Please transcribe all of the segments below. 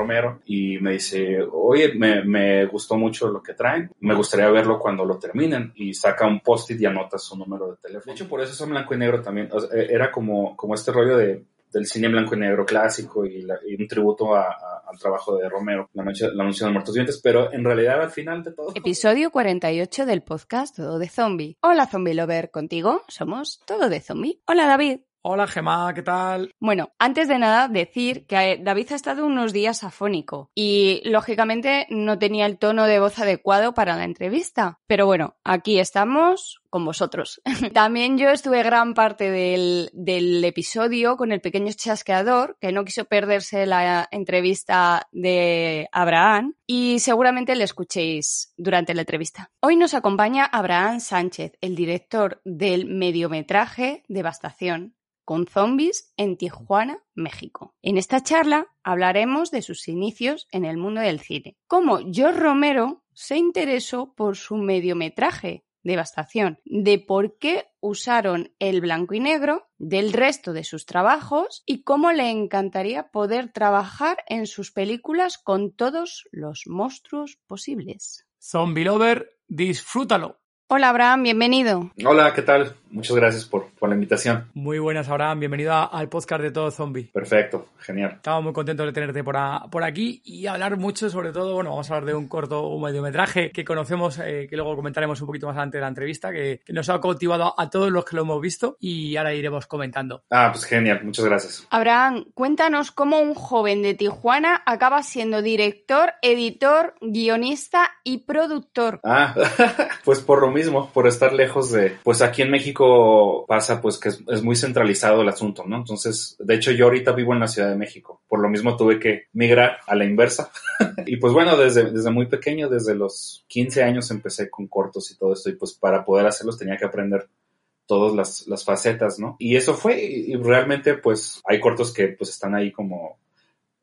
Romero y me dice, oye, me, me, gustó mucho lo que traen, me gustaría verlo cuando lo terminen y saca un post-it y anota su número de teléfono. De hecho, por eso son blanco y negro también. O sea, era como, como este rollo de, del cine blanco y negro clásico y, la, y un tributo a, a, al trabajo de Romero, La Noche, la noche de los Muertos Vivientes, pero en realidad al final de todo... Episodio 48 del podcast Todo de Zombie. Hola Zombie Lover, contigo somos Todo de Zombie. Hola David. Hola Gemma, ¿qué tal? Bueno, antes de nada decir que David ha estado unos días afónico y lógicamente no tenía el tono de voz adecuado para la entrevista. Pero bueno, aquí estamos con vosotros. También yo estuve gran parte del, del, episodio con el pequeño chasqueador que no quiso perderse la entrevista de Abraham y seguramente le escuchéis durante la entrevista. Hoy nos acompaña Abraham Sánchez, el director del mediometraje Devastación con zombies en Tijuana, México. En esta charla hablaremos de sus inicios en el mundo del cine, cómo George Romero se interesó por su mediometraje Devastación, de por qué usaron el blanco y negro del resto de sus trabajos y cómo le encantaría poder trabajar en sus películas con todos los monstruos posibles. Zombie Lover, disfrútalo. Hola Abraham, bienvenido. Hola, ¿qué tal? Muchas gracias por, por la invitación. Muy buenas, Abraham. Bienvenido a, al podcast de Todo Zombie. Perfecto, genial. Estamos muy contentos de tenerte por, a, por aquí y hablar mucho, sobre todo, bueno, vamos a hablar de un corto, un mediometraje que conocemos, eh, que luego comentaremos un poquito más adelante de la entrevista, que, que nos ha cautivado a, a, todos los que lo hemos visto y ahora iremos comentando. Ah, pues genial, muchas gracias. Abraham, cuéntanos cómo un joven de Tijuana acaba siendo director, editor, guionista y productor. Ah, pues por lo mismo, por estar lejos de, pues aquí en México pasa pues que es, es, muy centralizado el asunto, ¿no? Entonces, de hecho yo ahorita vivo en la Ciudad de México, por lo mismo tuve que migrar a la inversa. y pues bueno, desde, desde muy pequeño, desde los 15 años empecé con cortos y todo esto y pues para poder hacerlos tenía que aprender todas las, las facetas, ¿no? Y eso fue, y realmente pues hay cortos que pues están ahí como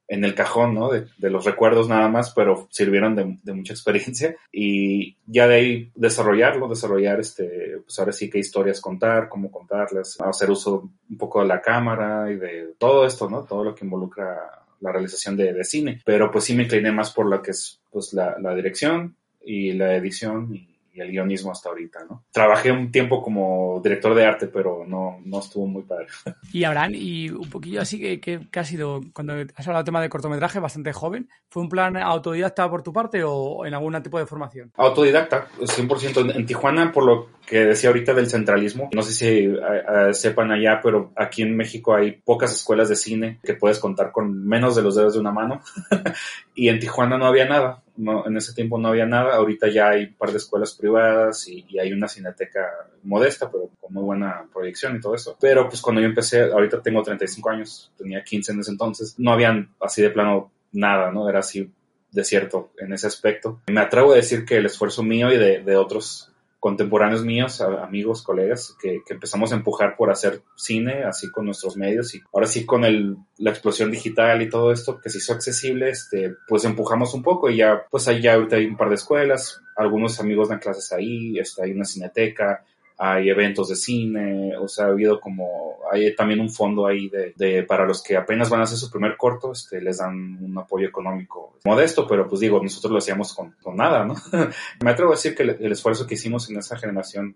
en el cajón, ¿no? De, de, los recuerdos nada más, pero sirvieron de, de, mucha experiencia y ya de ahí desarrollarlo, desarrollar este, pues ahora sí qué historias contar, cómo contarlas, hacer uso un poco de la cámara y de todo esto, ¿no? Todo lo que involucra la realización de, de cine, pero pues sí me incliné más por lo que es pues la, la dirección y la edición y, y el guionismo hasta ahorita, ¿no? Trabajé un tiempo como director de arte, pero no, no estuvo muy padre. Y Abraham, y un poquillo así que, que, que, ha sido, cuando has hablado del tema de cortometraje, bastante joven, ¿fue un plan autodidacta por tu parte o en algún tipo de formación? Autodidacta, 100%. En Tijuana, por lo que decía ahorita del centralismo, no sé si uh, sepan allá, pero aquí en México hay pocas escuelas de cine que puedes contar con menos de los dedos de una mano. y en Tijuana no había nada no, en ese tiempo no había nada, ahorita ya hay un par de escuelas privadas y, y, hay una cineteca modesta, pero con muy buena proyección y todo eso. Pero pues cuando yo empecé, ahorita tengo 35 años, tenía 15 en ese entonces, no habían así de plano nada, ¿no? Era así desierto en ese aspecto. Me atrevo a decir que el esfuerzo mío y de, de otros contemporáneos míos, amigos, colegas, que, que, empezamos a empujar por hacer cine, así con nuestros medios, y ahora sí con el, la explosión digital y todo esto que se hizo accesible, este, pues empujamos un poco y ya, pues ahí ya ahorita hay un par de escuelas, algunos amigos dan clases ahí, está, hay una cineteca, hay eventos de cine, o sea, ha habido como, hay también un fondo ahí de, de, para los que apenas van a hacer su primer corto, este, les dan un apoyo económico modesto, pero pues digo, nosotros lo hacíamos con, con nada, ¿no? Me atrevo a decir que el, esfuerzo que hicimos en esa generación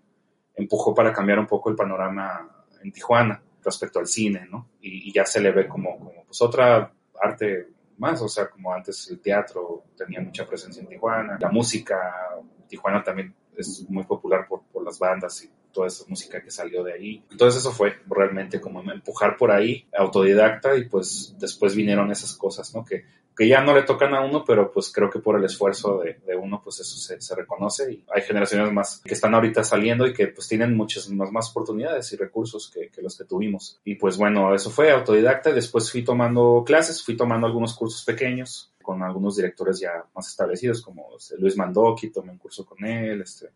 empujó para cambiar un poco el panorama en Tijuana respecto al cine, ¿no? Y, y ya se le ve como, como pues otra arte más, o sea, como antes el teatro tenía mucha presencia en Tijuana, la música, Tijuana también es muy popular por, por las bandas y toda esa música que salió de ahí. Entonces eso fue realmente como empujar por ahí, autodidacta, y pues después vinieron esas cosas, ¿no? Que, que ya no le tocan a uno, pero pues creo que por el esfuerzo de, de uno, pues eso se, se, reconoce. Y hay generaciones más que están ahorita saliendo y que pues tienen muchas más, más oportunidades y recursos que, que los que tuvimos. Y pues bueno, eso fue autodidacta después fui tomando clases, fui tomando algunos cursos pequeños con algunos directores ya más establecidos, como este, Luis Mandoki, tomé un curso con él, este,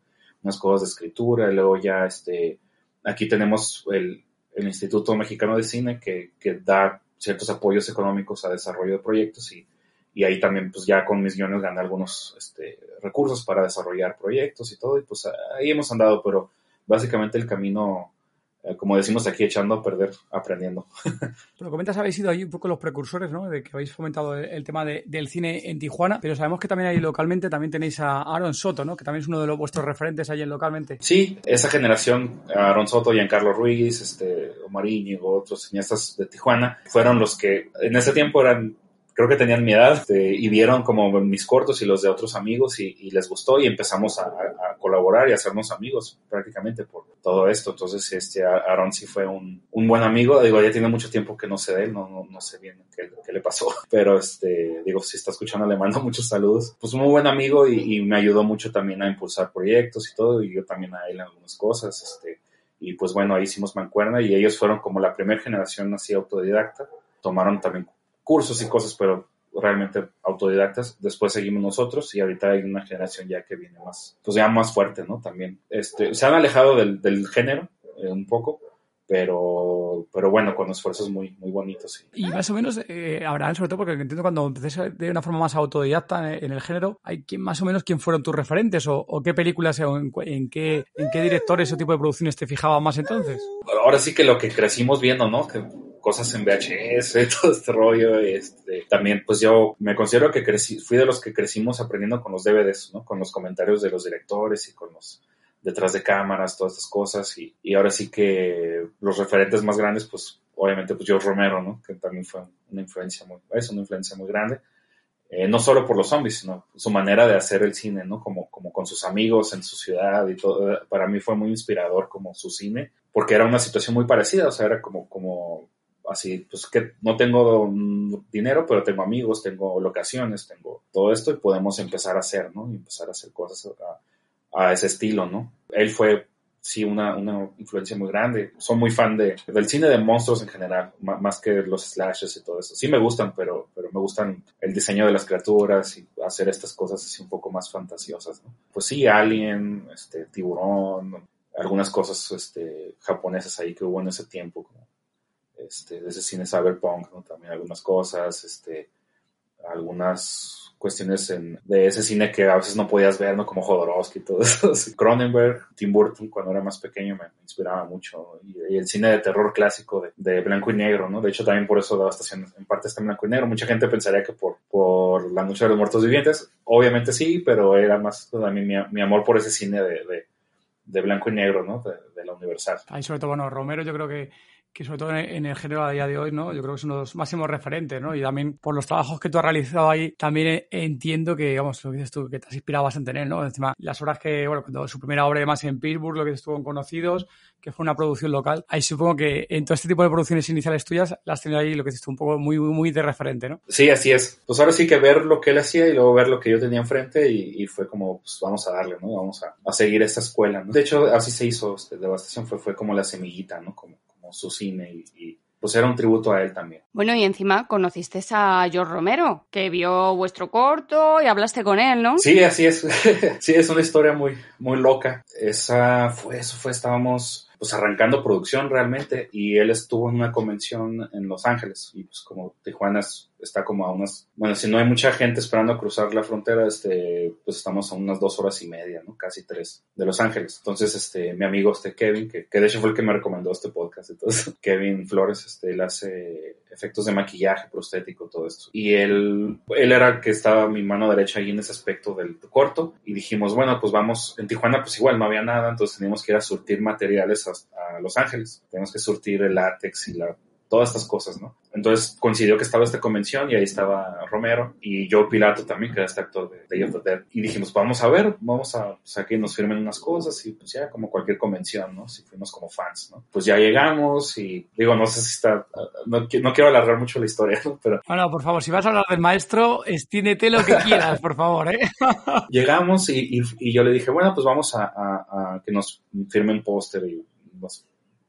unas cosas de escritura, y luego ya este, aquí tenemos el, Instituto Mexicano de Cine que, que, da ciertos apoyos económicos a desarrollo de proyectos y, y ahí también pues ya con mis guiones gané algunos este, recursos para desarrollar proyectos y todo y pues ahí hemos andado, pero básicamente el camino como decimos aquí, echando a perder, aprendiendo. Lo comentas, habéis sido ahí un poco los precursores, ¿no? De que habéis fomentado el, tema de, del cine en Tijuana, pero sabemos que también ahí localmente también tenéis a Aaron Soto, ¿no? Que también es uno de los vuestros referentes ahí en localmente. Sí, esa generación, Aaron Soto, Giancarlo Ruiz, este, Omar Íñigo, otros cineastas de Tijuana, fueron los que en ese tiempo eran creo que tenían mi edad este, y vieron como mis cortos y los de otros amigos y, y les gustó y empezamos a, a, colaborar y a hacernos amigos prácticamente por todo esto. Entonces, este, Aaron sí fue un, un buen amigo. Digo, ya tiene mucho tiempo que no sé de él, no, no, no sé bien qué, le pasó, pero este, digo, si está escuchando le mando muchos saludos. Pues un muy buen amigo y, y me ayudó mucho también a impulsar proyectos y todo y yo también a él en algunas cosas. Este, y pues bueno, ahí hicimos mancuerna y ellos fueron como la primera generación así autodidacta. Tomaron también cursos y cosas, pero realmente autodidactas. Después seguimos nosotros y ahorita hay una generación ya que viene más, pues ya más fuerte, ¿no? También. Este, se han alejado del, del género eh, un poco, pero, pero bueno, con esfuerzos muy, muy bonitos. Y, y más o menos, eh, Abraham, sobre todo porque entiendo cuando empecé de una forma más autodidacta en, en el género, ¿hay quién, más o menos quién fueron tus referentes o, o qué películas o en, en, qué, en qué directores o tipo de producciones te fijaba más entonces? Ahora sí que lo que crecimos viendo, ¿no? Que cosas en VHS, todo este rollo. Este, también, pues yo me considero que crecí, fui de los que crecimos aprendiendo con los DVDs, ¿no? Con los comentarios de los directores y con los detrás de cámaras, todas estas cosas. Y, y ahora sí que los referentes más grandes, pues obviamente, pues George Romero, ¿no? Que también fue una influencia muy, es una influencia muy grande. Eh, no solo por los zombies, sino su manera de hacer el cine, ¿no? Como, como con sus amigos en su ciudad y todo. Para mí fue muy inspirador como su cine, porque era una situación muy parecida, o sea, era como, como así, pues que no tengo dinero, pero tengo amigos, tengo locaciones, tengo todo esto y podemos empezar a hacer, ¿no? Y empezar a hacer cosas a, ese estilo, ¿no? Él fue, sí, una, una influencia muy grande. Soy muy fan de, del cine de monstruos en general, más que los slashes y todo eso. Sí me gustan, pero, pero me gustan el diseño de las criaturas y hacer estas cosas así un poco más fantasiosas, ¿no? Pues sí, Alien, este, Tiburón, algunas cosas este, japonesas ahí que hubo en ese tiempo, como este, de ese cine cyberpunk, ¿no? también algunas cosas, este, algunas cuestiones en, de ese cine que a veces no podías ver, ¿no? Como Jodorowsky y todo eso. Cronenberg, Tim Burton, cuando era más pequeño me, inspiraba mucho. Y, el cine de terror clásico de, de, blanco y negro, ¿no? De hecho, también por eso Devastación en parte está en blanco y negro. Mucha gente pensaría que por, por La Noche de los Muertos Vivientes, obviamente sí, pero era más también mi, amor por ese cine de, de, blanco y negro, ¿no? De la Universal. Ahí sobre todo, bueno, Romero yo creo que que sobre todo en el género a día de hoy, ¿no? Yo creo que es uno de los máximos referentes, ¿no? Y también por los trabajos que tú has realizado ahí, también entiendo que, digamos, lo que dices tú, que te has inspirado bastante en él, ¿no? Encima, las obras que, bueno, cuando su primera obra además en Pittsburgh, lo que estuvo en Conocidos, que fue una producción local, ahí supongo que en todo este tipo de producciones iniciales tuyas, las tenido ahí, lo que dices tú, un poco muy, muy, de referente, ¿no? Sí, así es. Pues ahora sí que ver lo que él hacía y luego ver lo que yo tenía enfrente y, fue como, pues vamos a darle, ¿no? Vamos a, a seguir esta escuela, ¿no? De hecho, así se hizo, este, Devastación fue, fue como la semillita, ¿no? Como, como su cine y, y pues era un tributo a él también. Bueno, y encima conociste a George Romero, que vio vuestro corto y hablaste con él, ¿no? Sí, así es. sí, es una historia muy, muy loca. Esa fue, eso fue, estábamos pues arrancando producción realmente y él estuvo en una convención en Los Ángeles y pues como Tijuana es está como a unas, bueno, si no hay mucha gente esperando cruzar la frontera, este, pues estamos a unas dos horas y media, ¿no? Casi tres de Los Ángeles. Entonces, este, mi amigo, este Kevin, que, que de hecho fue el que me recomendó este podcast, entonces, Kevin Flores, este, él hace efectos de maquillaje, prostético, todo esto. Y él, él era el que estaba mi mano derecha ahí en ese aspecto del corto y dijimos, bueno, pues vamos, en Tijuana pues igual no había nada, entonces teníamos que ir a surtir materiales a, Los Ángeles, tenemos que surtir el látex y la todas estas cosas, ¿no? Entonces coincidió que estaba esta convención y ahí estaba Romero y yo Pilato también, que era este actor de Day of the Dead. Y dijimos, vamos a ver, vamos a, pues, a que nos firmen unas cosas y pues ya como cualquier convención, ¿no? Si fuimos como fans, ¿no? Pues ya llegamos y digo, no sé si está, no, no quiero alargar mucho la historia, ¿no? Pero... Bueno, por favor, si vas a hablar del maestro, estínete lo que quieras, por favor, ¿eh? Llegamos y, y, y, yo le dije, bueno, pues vamos a, a, a que nos firmen póster y los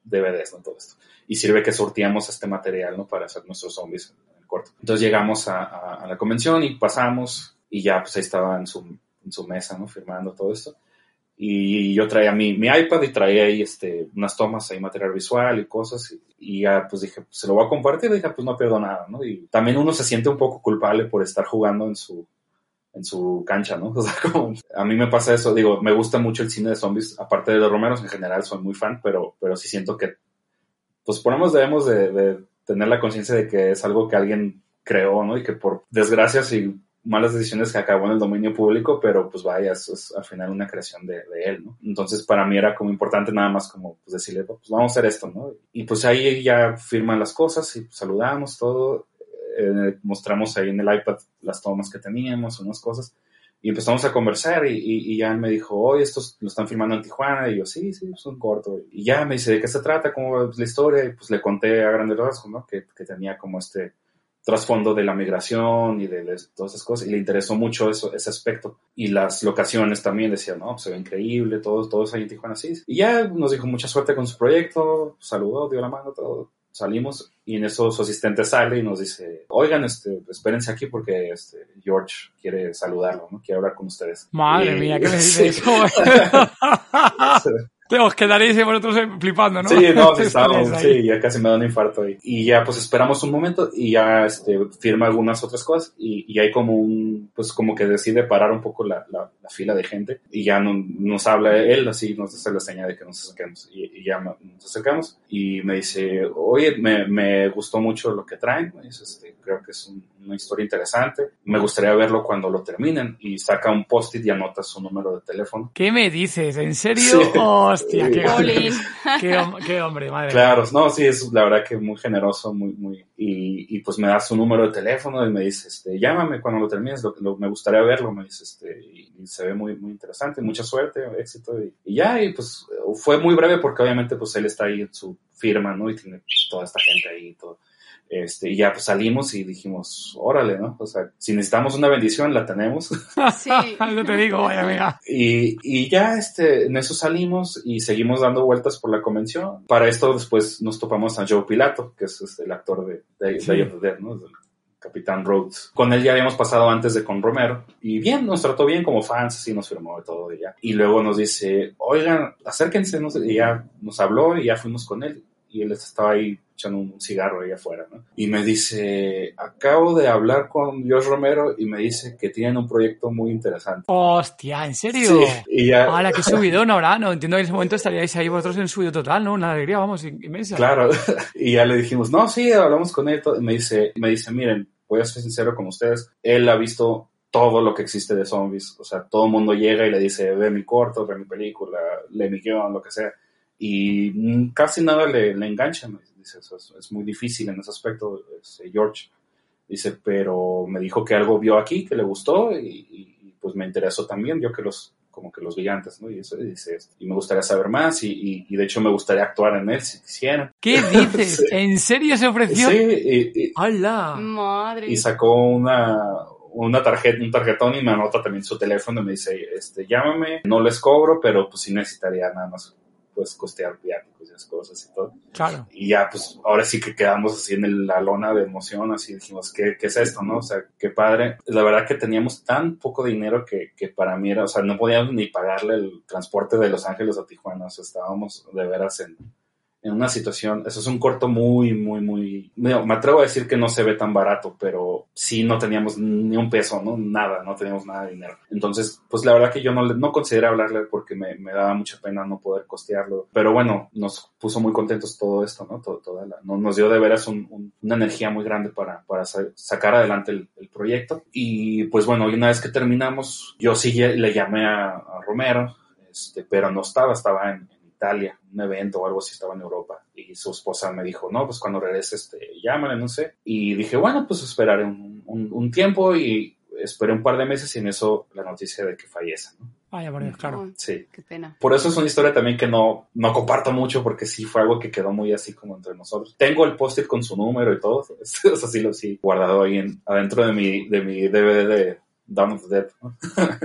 DVDs, ¿no? Todo esto y sirve que sorteamos este material, ¿no? Para hacer nuestros zombies en el corto. Entonces llegamos a, a, a, la convención y pasamos y ya pues ahí estaba en su, en su mesa, ¿no? Firmando todo esto. Y yo traía mi, mi iPad y traía ahí este, unas tomas ahí, material visual y cosas. Y, y ya pues dije, pues, se lo voy a compartir. Y dije, pues no pierdo nada, ¿no? Y también uno se siente un poco culpable por estar jugando en su, en su cancha, ¿no? O sea, como, a mí me pasa eso, digo, me gusta mucho el cine de zombies, aparte de los romeros en general, soy muy fan, pero, pero sí siento que pues por lo menos debemos de, de tener la conciencia de que es algo que alguien creó, ¿no? Y que por desgracias y malas decisiones que acabó en el dominio público, pero pues vaya, eso es al final una creación de, de, él, ¿no? Entonces para mí era como importante nada más como pues decirle, pues vamos a hacer esto, ¿no? Y pues ahí ya firman las cosas y saludamos todo, eh, mostramos ahí en el iPad las tomas que teníamos, unas cosas, y empezamos a conversar y, y, y, ya me dijo, oye, estos lo están filmando en Tijuana. Y yo, sí, sí, es un corto. Y ya me dice, ¿de qué se trata? ¿Cómo es la historia? Y pues le conté a grandes rasgos, ¿no? Que, que tenía como este trasfondo de la migración y de, de, todas esas cosas. Y le interesó mucho eso, ese aspecto. Y las locaciones también, decía, no, pues se ve increíble, todos, todos ahí en Tijuana, sí. Y ya nos dijo mucha suerte con su proyecto, saludó, dio la mano, todo salimos y en eso su asistente sale y nos dice, oigan, este, espérense aquí porque este, George quiere saludarlo, ¿no? Quiere hablar con ustedes. Madre y, mía, ¿qué me dice eso? Os quedaréis vosotros flipando, ¿no? Sí, no, sí, estábamos, sí, ya casi me da un infarto ahí. Y ya pues esperamos un momento y ya este, firma algunas otras cosas y, y hay como un, pues como que decide parar un poco la, la, la fila de gente y ya no, nos habla él, así nos hace la señal de que nos acerquemos y, y, ya nos acercamos y me dice, oye, me, me gustó mucho lo que traen, dice, este, creo que es un, una historia interesante, me gustaría verlo cuando lo terminen y saca un post-it y anota su número de teléfono. ¿Qué me dices? ¿En serio? Sí. Hostia, qué, hombre, qué, qué, hombre, madre. Claro, no, sí, es la verdad que muy generoso, muy, muy, y, y, pues me da su número de teléfono y me dice, este, llámame cuando lo termines, lo, lo, me gustaría verlo, me dice, este, y, y, se ve muy, muy interesante, mucha suerte, éxito, y, y, ya, y pues fue muy breve porque obviamente pues él está ahí en su firma, ¿no? Y tiene pues, toda esta gente ahí y todo. Este, y ya pues salimos y dijimos, órale, ¿no? O sea, si necesitamos una bendición, la tenemos. Sí. no te digo, vaya amiga. Y, y ya este, en eso salimos y seguimos dando vueltas por la convención. Para esto después nos topamos a Joe Pilato, que es este, el actor de Day sí. of the Dead, ¿no? El Capitán Rhodes. Con él ya habíamos pasado antes de con Romero. Y bien, nos trató bien como fans, así nos firmó de todo y ya. Y luego nos dice, oigan, acérquense, ¿no? y ya nos habló y ya fuimos con él. Y él estaba ahí echando un cigarro ahí afuera, ¿no? Y me dice, acabo de hablar con Dios Romero y me dice que tienen un proyecto muy interesante. Hostia, ¿en serio? Sí, y ya... ¡Hala, qué subidón ahora! No, entiendo que en ese momento estaríais ahí vosotros en subido total, ¿no? Una alegría, vamos, inmensa. Claro. y ya le dijimos, no, sí, hablamos con él. Y me dice, me dice, miren, voy a ser sincero con ustedes, él ha visto todo lo que existe de zombies. O sea, todo el mundo llega y le dice, ve mi corto, ve mi película, lee mi guion, lo que sea. Y casi nada le, le engancha. Me dice, es, es, muy difícil en ese aspecto, George. Dice, pero me dijo que algo vio aquí, que le gustó y, y, pues me interesó también, yo que los como que los gigantes, ¿no? Y eso dice, y me gustaría saber más y, y, y, de hecho me gustaría actuar en él si quisiera. ¿Qué dices? sí. ¿En serio se ofreció? Sí, y, y, ¡Hala! Madre. y sacó una, una tarjeta, un tarjetón y me anota también su teléfono y me dice, este, llámame, no les cobro, pero pues sí necesitaría nada más pues costear viáticos y esas cosas y todo. Claro. Y ya, pues ahora sí que quedamos así en el, la lona de emoción, así dijimos, ¿qué, ¿qué, es esto, no? O sea, qué padre. La verdad que teníamos tan poco dinero que, que para mí era, o sea, no podíamos ni pagarle el transporte de Los Ángeles a Tijuana, o sea, estábamos de veras en, en una situación, eso es un corto muy, muy, muy, me atrevo a decir que no se ve tan barato, pero sí no teníamos ni un peso, ¿no? Nada, no teníamos nada de dinero. Entonces, pues la verdad que yo no, no consideré hablarle porque me, me daba mucha pena no poder costearlo. Pero bueno, nos puso muy contentos todo esto, ¿no? Todo, toda la, nos dio de veras una energía muy grande para, para sacar adelante el, proyecto. Y pues bueno, una vez que terminamos, yo sí le llamé a, Romero, este, pero no estaba, estaba en, Italia, un evento o algo así, estaba en Europa. Y su esposa me dijo, no, pues cuando regrese, este, llámale, no sé. Y dije, bueno, pues esperaré un, un tiempo y esperé un par de meses y en eso la noticia de que fallece, ¿no? Vaya, por Dios, claro. Sí. Qué pena. Por eso es una historia también que no, no comparto mucho porque sí fue algo que quedó muy así como entre nosotros. Tengo el post-it con su número y todo. Eso sí lo sí guardado ahí en, adentro de mi, de mi DVD de Dawn of the Dead.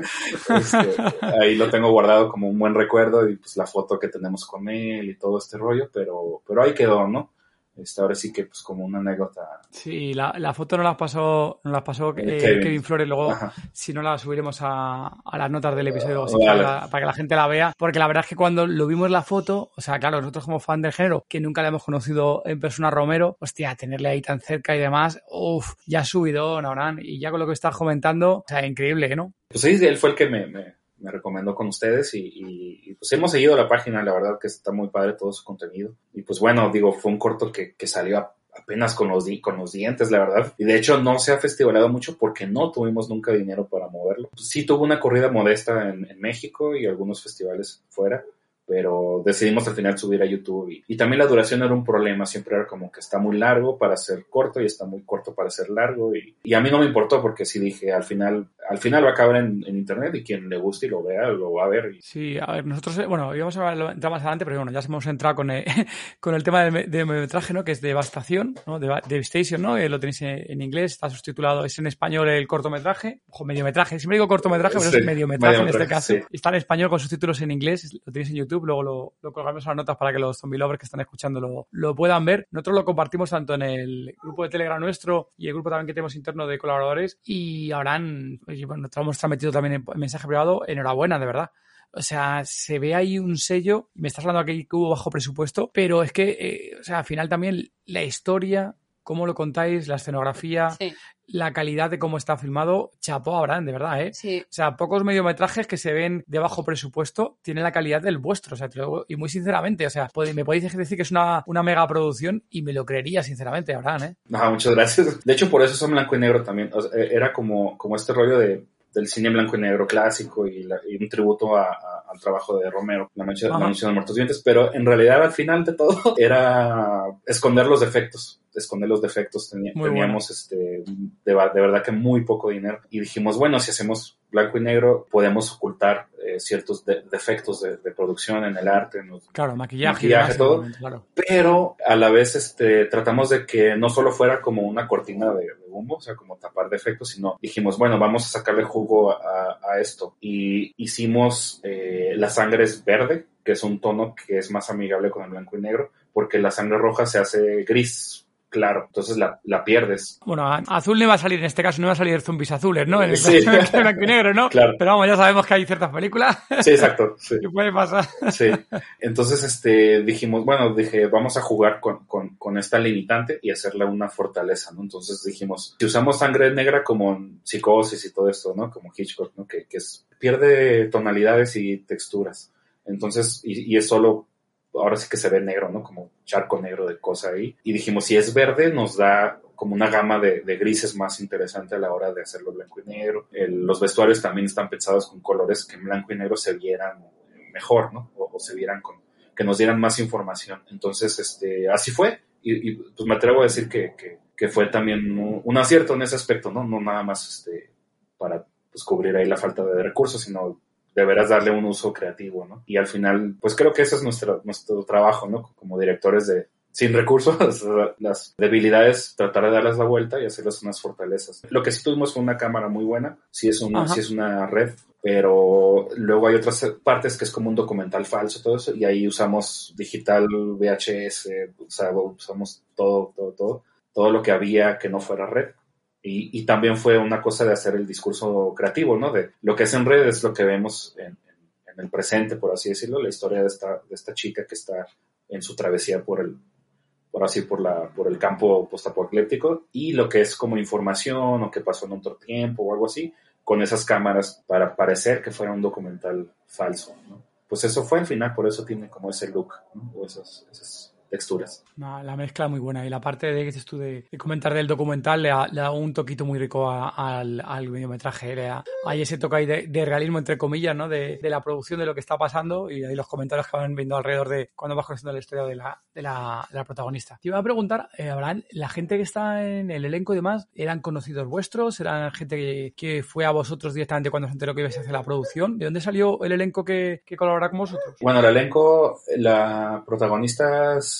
Este, ahí lo tengo guardado como un buen recuerdo y pues la foto que tenemos con él y todo este rollo, pero, pero ahí quedó, ¿no? Este, ahora sí que pues como una anécdota. Sí, la, la foto nos la pasó, nos la pasó eh, Kevin. Flores, luego si no la subiremos a, a las notas del episodio para, que la gente la vea, porque la verdad es que cuando lo vimos la foto, o sea, claro, nosotros como fan del género, que nunca le hemos conocido en persona a Romero, hostia, tenerle ahí tan cerca y demás, uff, ya ha subido, Naurán, y ya con lo que estás comentando, o sea, increíble, ¿no? Pues sí, él fue el que me, me me recomendó con ustedes y, pues hemos seguido la página, la verdad que está muy padre todo su contenido. Y pues bueno, digo, fue un corto que, que salió apenas con los, con los dientes, la verdad. Y de hecho no se ha festivalado mucho porque no tuvimos nunca dinero para moverlo. Sí tuvo una corrida modesta en, en México y algunos festivales fuera pero decidimos al final subir a YouTube y, también la duración era un problema, siempre era como que está muy largo para ser corto y está muy corto para ser largo y, y a mí no me importó porque sí dije al final al final va a acabar en, internet y quien le guste y lo vea lo va a ver. Sí, a ver, nosotros, eh, bueno, íbamos a entrar más adelante, pero bueno, ya hemos entrado con el, con el tema de, de metraje, ¿no? Que es Devastación, ¿no? De, Devastation, ¿no? Eh, lo tenéis en, inglés, está subtitulado, es en español el cortometraje, o mediometraje, siempre digo cortometraje, pero es mediometraje, en este caso. Está en español con subtítulos en inglés, lo tenéis en YouTube, luego lo, lo colgamos en las notas para que los zombie lovers que están escuchando lo, lo puedan ver. Nosotros lo compartimos tanto en el grupo de Telegram nuestro y el grupo también que tenemos interno de colaboradores y habrán, bueno, hemos transmitido también en mensaje privado, enhorabuena, de verdad. O sea, se ve ahí un sello, me estás hablando aquí que hubo bajo presupuesto, pero es que, eh, o sea, al final también la historia, cómo lo contáis, la escenografía, la calidad de cómo está filmado, chapó Abraham, de verdad, ¿eh? Sí. O sea, pocos mediometrajes que se ven de bajo presupuesto tienen la calidad del vuestro, o sea, y muy sinceramente, o sea, me podéis decir que es una, una mega producción y me lo creería, sinceramente, Abraham, ¿eh? No, muchas gracias. De hecho, por eso son blanco y negro también. era como, como este rollo de del cine blanco y negro clásico y, un tributo al trabajo de Romero, La Noche, la noche de Muertos Vientes, pero en realidad al final de todo era esconder los defectos esconder los defectos. teníamos este, de, de, verdad que muy poco dinero. Y dijimos, bueno, si hacemos blanco y negro, podemos ocultar eh, ciertos defectos de, producción en el arte, en claro, maquillaje, maquillaje todo. Pero a la vez este, tratamos de que no solo fuera como una cortina de, humo, o sea, como tapar defectos, sino dijimos, bueno, vamos a sacarle jugo a, esto. Y hicimos eh, La sangre es verde, que es un tono que es más amigable con el blanco y negro, porque la sangre roja se hace gris claro, entonces la, la, pierdes. Bueno, azul no iba a salir en este caso, no iba a salir zombies azules, ¿no? En el sí. blanco y negro, ¿no? Claro. Pero vamos, ya sabemos que hay ciertas películas. Sí, exacto. Sí. ¿Qué puede pasar? Sí. Entonces, este, dijimos, bueno, dije, vamos a jugar con, con, con, esta limitante y hacerla una fortaleza, ¿no? Entonces dijimos, si usamos sangre negra como psicosis y todo esto, ¿no? Como Hitchcock, ¿no? Que, que es, pierde tonalidades y texturas. Entonces, y, y es solo ahora sí que se ve negro, ¿no? Como charco negro de cosa ahí. Y dijimos, si es verde, nos da como una gama de, grises más interesante a la hora de hacerlo blanco y negro. los vestuarios también están pensados con colores que en blanco y negro se vieran mejor, ¿no? O, se vieran con, que nos dieran más información. Entonces, este, así fue. Y, pues me atrevo a decir que, fue también un, acierto en ese aspecto, ¿no? No nada más este, para pues, cubrir ahí la falta de recursos, sino deberás darle un uso creativo, ¿no? Y al final, pues creo que ese es nuestro, nuestro trabajo, ¿no? Como directores de, sin recursos, las debilidades, tratar de darles la vuelta y hacerlas unas fortalezas. Lo que sí tuvimos fue una cámara muy buena, sí es una, sí es una red, pero luego hay otras partes que es como un documental falso, todo eso, y ahí usamos digital, VHS, o sea, usamos todo, todo, todo, todo lo que había que no fuera red. Y, también fue una cosa de hacer el discurso creativo, ¿no? De lo que es en redes, lo que vemos en, el presente, por así decirlo, la historia de esta, de esta chica que está en su travesía por el, por así, por, la, por el campo postapocalíptico y lo que es como información o que pasó en otro tiempo o algo así, con esas cámaras para parecer que fuera un documental falso. Pues eso fue al final, por eso tiene como ese look o esas, esas texturas. la mezcla muy buena y la parte de que tú de, comentar del documental le da, un toquito muy rico al, al, mediometraje. hay ese toque ahí de, realismo, entre comillas, ¿no? De, la producción de lo que está pasando y ahí los comentarios que van viendo alrededor de cuando vas conociendo la historia de la, de la, protagonista. Te iba a preguntar, eh, Abraham, la gente que está en el elenco y demás, ¿eran conocidos vuestros? ¿Eran gente que, fue a vosotros directamente cuando se enteró que ibais a hacer la producción? ¿De dónde salió el elenco que, que colabora con vosotros? Bueno, el elenco, la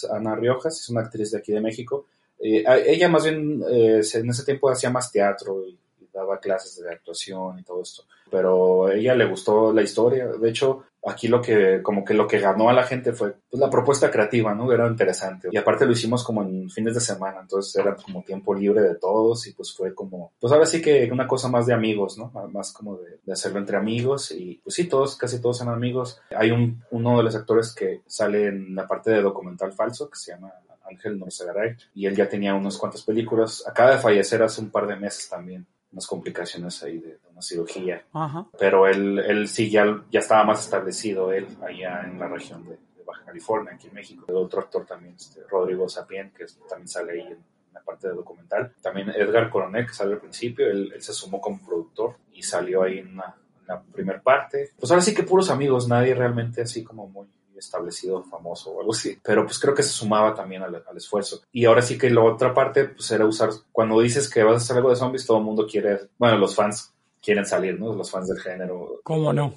Ana Riojas, es una actriz de aquí de México. Eh, ella más bien eh, en ese tiempo hacía más teatro y, daba clases de actuación y todo esto. Pero a ella le gustó la historia. De hecho, aquí lo que, como que lo que ganó a la gente fue pues, la propuesta creativa, ¿no? Era interesante. Y aparte lo hicimos como en fines de semana, entonces era como tiempo libre de todos y pues fue como, pues ahora sí que una cosa más de amigos, ¿no? Más como de, hacerlo entre amigos y pues sí, todos, casi todos son amigos. Hay un, uno de los actores que sale en la parte de documental falso que se llama Ángel Norsegaray y él ya tenía unas cuantas películas. Acaba de fallecer hace un par de meses también unas complicaciones ahí de, una cirugía. Pero él, él sí ya, ya estaba más establecido, él, allá en la región de, Baja California, aquí en México. El otro actor también, este, Rodrigo Sapien, que también sale ahí en la parte de documental. También Edgar Coronel, que sale al principio, él, él se sumó como productor y salió ahí en, una, en la primera parte. Pues ahora sí que puros amigos, nadie realmente así como muy establecido, famoso o algo así. Pero pues creo que se sumaba también al, esfuerzo. Y ahora sí que la otra parte pues era usar, cuando dices que vas a hacer algo de zombies, todo el mundo quiere, bueno, los fans quieren salir, ¿no? Los fans del género. ¿Cómo no?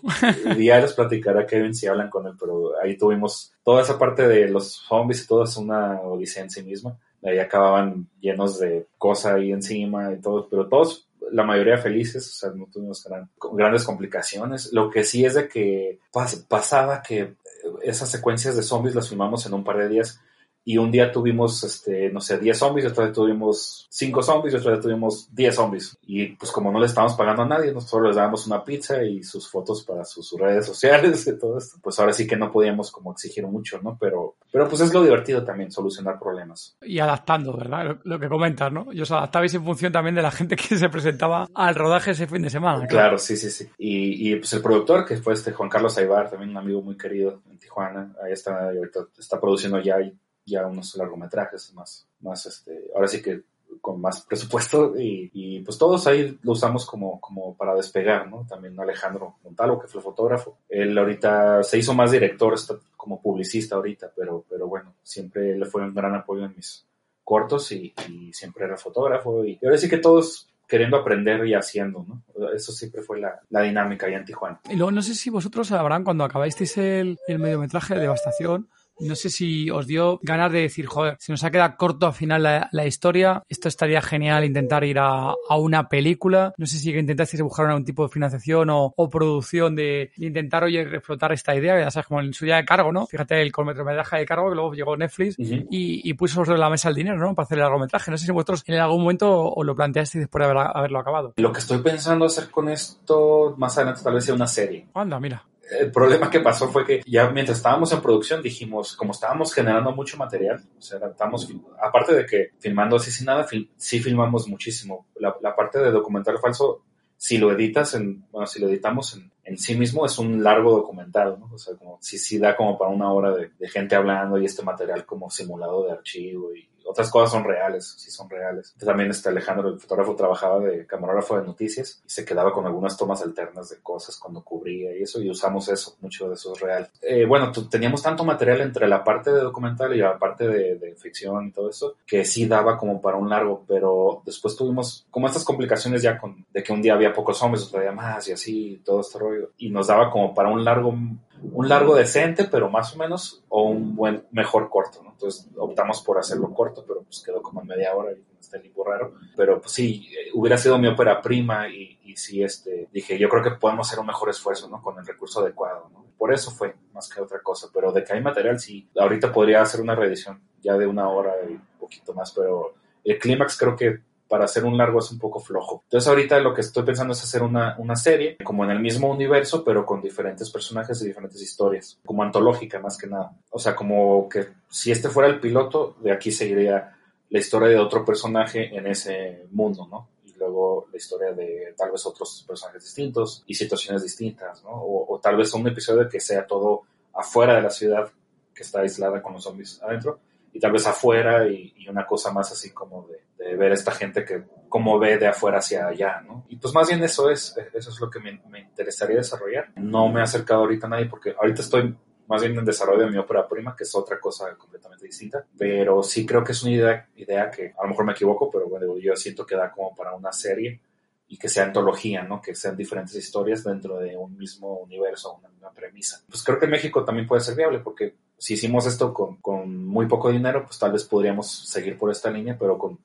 ya les platicará Kevin si hablan con él, pero ahí tuvimos toda esa parte de los zombies y todo es una odisea en sí misma. Ahí acababan llenos de cosas ahí encima y todo, pero todos la mayoría felices, o sea, no tuvimos grandes complicaciones. Lo que sí es de que pasaba que esas secuencias de zombies las filmamos en un par de días y un día tuvimos, este, no sé, 10 zombies, otro día tuvimos 5 zombies, otro día tuvimos 10 zombies. Y pues como no le estábamos pagando a nadie, nosotros les dábamos una pizza y sus fotos para sus, redes sociales y todo esto. Pues ahora sí que no podíamos como exigir mucho, ¿no? Pero, pero pues es lo divertido también, solucionar problemas. Y adaptando, ¿verdad? Lo, que comentas, ¿no? Y os adaptabais en función también de la gente que se presentaba al rodaje ese fin de semana. Claro, sí, sí, sí. Y, y pues el productor, que fue este Juan Carlos Aybar, también un amigo muy querido en Tijuana, ahí está, ahorita está produciendo ya ya unos largometrajes más, más este, ahora sí que con más presupuesto y, pues todos ahí lo usamos como, como para despegar, ¿no? También Alejandro Montalvo, que fue fotógrafo. Él ahorita se hizo más director, está como publicista ahorita, pero, pero bueno, siempre le fue un gran apoyo en mis cortos y, siempre era fotógrafo y, ahora sí que todos queriendo aprender y haciendo, ¿no? Eso siempre fue la, la dinámica ahí en Tijuana. Y luego no sé si vosotros sabrán, cuando acabasteis el, el mediometraje de Devastación, no sé si os dio ganas de decir, joder, si nos ha quedado corto al final la, historia, esto estaría genial intentar ir a, una película. No sé si intentasteis buscar algún tipo de financiación o, producción de, intentar, oye, explotar esta idea, ya sabes, como en su día de cargo, ¿no? Fíjate el cortometraje de cargo que luego llegó Netflix y, puso sobre la mesa el dinero, ¿no? Para hacer el largometraje. No sé si vosotros en algún momento os lo planteasteis después de haberlo acabado. Lo que estoy pensando hacer con esto más adelante tal vez sea una serie. Anda, mira el problema que pasó fue que ya mientras estábamos en producción dijimos, como estábamos generando mucho material, o sea, estamos, aparte de que filmando así sin nada, sí filmamos muchísimo. La, la, parte de documental falso, si lo editas en, bueno, si lo editamos en, en sí mismo, es un largo documental, ¿no? O sea, como, sí, sí da como para una hora de, de gente hablando y este material como simulado de archivo y otras cosas son reales, sí son reales. También este Alejandro, el fotógrafo, trabajaba de camarógrafo de noticias y se quedaba con algunas tomas alternas de cosas cuando cubría y eso, y usamos eso, mucho de eso es real. Eh, bueno, teníamos tanto material entre la parte de documental y la parte de, ficción y todo eso, que sí daba como para un largo, pero después tuvimos como estas complicaciones ya con, de que un día había pocos hombres, otro día más y así, todo este rollo, y nos daba como para un largo un largo decente, pero más o menos, o un buen, mejor corto, ¿no? Entonces optamos por hacerlo corto, pero pues quedó como en media hora y está el libro raro. Pero pues sí, eh, hubiera sido mi ópera prima y, y sí, este, dije, yo creo que podemos hacer un mejor esfuerzo, ¿no? Con el recurso adecuado. Por eso fue, más que otra cosa, pero de que hay material, sí, ahorita podría hacer una reedición ya de una hora y poquito más, pero el clímax creo que para hacer un largo es un poco flojo. Entonces ahorita lo que estoy pensando es hacer una, una serie como en el mismo universo, pero con diferentes personajes y diferentes historias, como antológica más que nada. O sea, como que si este fuera el piloto, de aquí seguiría la historia de otro personaje en ese mundo, ¿no? Y luego la historia de tal vez otros personajes distintos y situaciones distintas, ¿no? O, o tal vez un episodio que sea todo afuera de la ciudad que está aislada con los zombies adentro y tal vez afuera y, y una cosa más así como de, de, ver esta gente que como ve de afuera hacia allá, ¿no? Y pues más bien eso es, eso es lo que me, me interesaría desarrollar. No me he acercado ahorita a nadie porque ahorita estoy más bien en desarrollo de mi ópera prima, que es otra cosa completamente distinta, pero sí creo que es una idea, idea que a lo mejor me equivoco, pero bueno, yo siento que da como para una serie y que sea antología, ¿no? Que sean diferentes historias dentro de un mismo universo, una, una premisa. Pues creo que México también puede ser viable porque si hicimos esto con, con, muy poco dinero, pues tal vez podríamos seguir por esta línea, pero con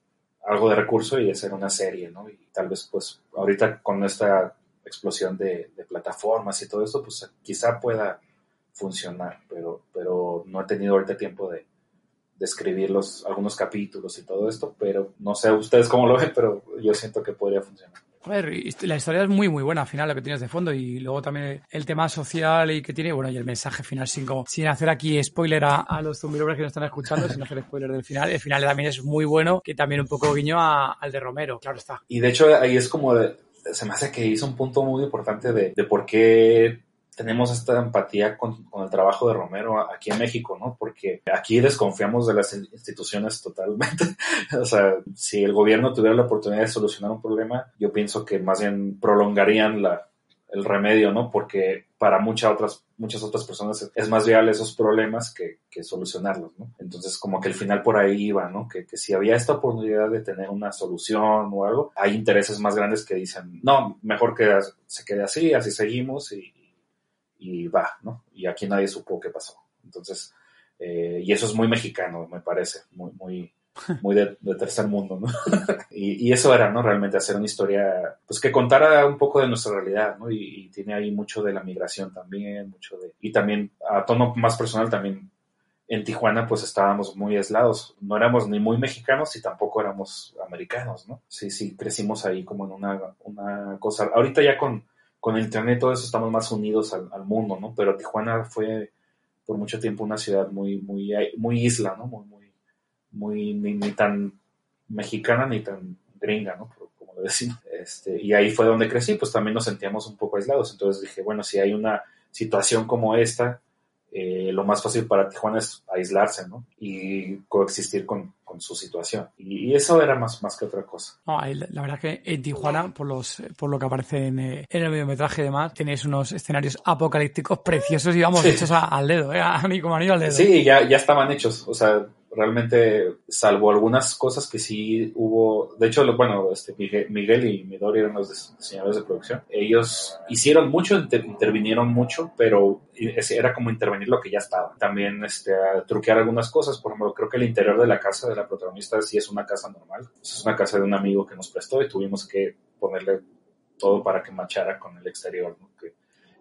algo de recurso y hacer una serie, ¿no? Y tal vez, pues, ahorita con esta explosión de, plataformas y todo esto, pues quizá pueda funcionar, pero, pero no he tenido ahorita tiempo de, de escribir los, algunos capítulos y todo esto, pero no sé ustedes cómo lo ven, pero yo siento que podría funcionar. Ver, la historia es muy, muy buena al final, lo que tienes de fondo, y luego también el tema social y que tiene, bueno, y el mensaje final, sin, sin hacer aquí spoiler a, a los zumbilobres que nos están escuchando, sin hacer spoiler del final. El final también es muy bueno, que también un poco guiño al de Romero, claro está. Y de hecho, ahí es como, se me hace que hizo un punto muy importante de, de por qué tenemos esta empatía con, el trabajo de Romero aquí en México, ¿no? Porque aquí desconfiamos de las instituciones totalmente. o sea, si el gobierno tuviera la oportunidad de solucionar un problema, yo pienso que más bien prolongarían la, el remedio, ¿no? Porque para muchas otras, muchas otras personas es más viable esos problemas que, que, solucionarlos, ¿no? Entonces, como que el final por ahí iba, ¿no? Que, que si había esta oportunidad de tener una solución o algo, hay intereses más grandes que dicen, no, mejor que se quede así, así seguimos y, y va, ¿no? Y aquí nadie supo qué pasó. Entonces, eh, y eso es muy mexicano, me parece, muy, muy, muy de, de tercer mundo, ¿no? y, y, eso era, ¿no? Realmente hacer una historia, pues que contara un poco de nuestra realidad, ¿no? Y, y, tiene ahí mucho de la migración también, mucho de, y también a tono más personal también. En Tijuana pues estábamos muy aislados, no éramos ni muy mexicanos y tampoco éramos americanos, ¿no? Sí, sí, crecimos ahí como en una, una cosa. Ahorita ya con, con el internet todo eso estamos más unidos al, al, mundo, ¿no? Pero Tijuana fue por mucho tiempo una ciudad muy, muy, muy isla, ¿no? Muy, muy, muy, ni, ni tan mexicana ni tan gringa, ¿no? Como lo decimos. Este, y ahí fue donde crecí, pues también nos sentíamos un poco aislados. Entonces dije, bueno, si hay una situación como esta, eh, lo más fácil para Tijuana es aislarse, ¿no? Y coexistir con, con su situación. Y, y, eso era más, más que otra cosa. No, la, verdad que en Tijuana, por los por lo que aparece en, eh, en el mediometraje y demás, tenéis unos escenarios apocalípticos preciosos y vamos, sí. hechos a, al dedo, ¿eh? A mí como anillo al dedo. Sí, ya, ya estaban hechos. O sea, realmente, salvo algunas cosas que sí hubo, de hecho, bueno, este, Miguel y Midori eran los diseñadores de producción, ellos hicieron mucho, inter, intervinieron mucho, pero era como intervenir lo que ya estaba. También este, truquear algunas cosas, por ejemplo, creo que el interior de la casa de la protagonista sí es una casa normal, es una casa de un amigo que nos prestó y tuvimos que ponerle todo para que machara con el exterior, ¿no?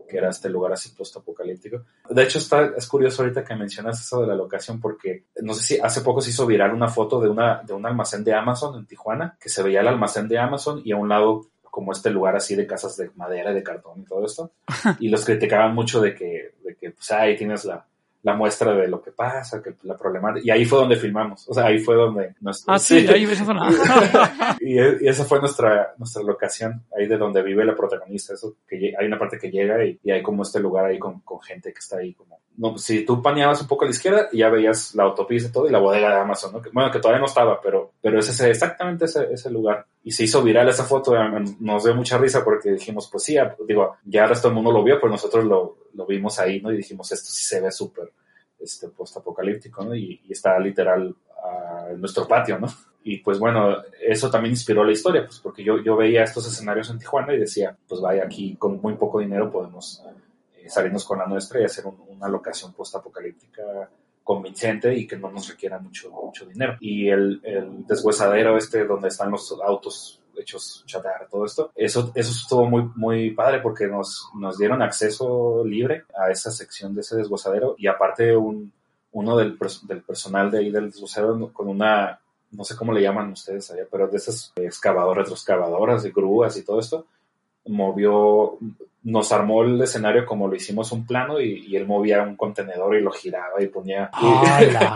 Que era este lugar así post-apocalíptico. De hecho, está, es curioso ahorita que mencionas eso de la locación porque no sé si hace poco se hizo viral una foto de, una, de un almacén de Amazon en Tijuana, que se veía el almacén de Amazon y a un lado como este lugar así de casas de madera, de cartón y todo esto. Y los criticaban mucho de que, de que pues ahí tienes la, la muestra de lo que pasa, que la problemática. Y ahí fue donde filmamos. O sea, ahí fue donde... Nuestro, ah, sí, ahí esa zona. y, y, esa fue nuestra, nuestra locación, ahí de donde vive la protagonista. Eso, que hay una parte que llega y, y hay como este lugar ahí con, con, gente que está ahí como... No, si tú paneabas un poco a la izquierda ya veías la autopista todo y la bodega de Amazon, ¿no? Bueno, que todavía no estaba, pero, pero es ese, exactamente ese, ese lugar. Y se hizo viral esa foto, nos dio mucha risa porque dijimos, pues sí, digo, ya el resto del mundo lo vio, pero nosotros lo, lo vimos ahí, ¿no? Y dijimos, esto sí se ve súper este, post-apocalíptico, ¿no? Y, está literal en nuestro patio, ¿no? Y pues bueno, eso también inspiró la historia, pues porque yo, yo veía estos escenarios en Tijuana y decía, pues vaya, aquí con muy poco dinero podemos eh, salirnos con la nuestra y hacer un, una locación post-apocalíptica convincente y que no nos requiera mucho, mucho dinero. Y el, el deshuesadero este donde están los autos hechos chatarra, todo esto. Eso, eso estuvo muy, muy padre porque nos, nos dieron acceso libre a esa sección de ese desguazadero y aparte un, uno del, del personal de ahí del desguazadero con una no sé cómo le llaman ustedes allá, pero de esas excavadoras, retroexcavadoras, de grúas y todo esto, movió, nos armó el escenario como lo hicimos un plano y, él movía un contenedor y lo giraba y ponía.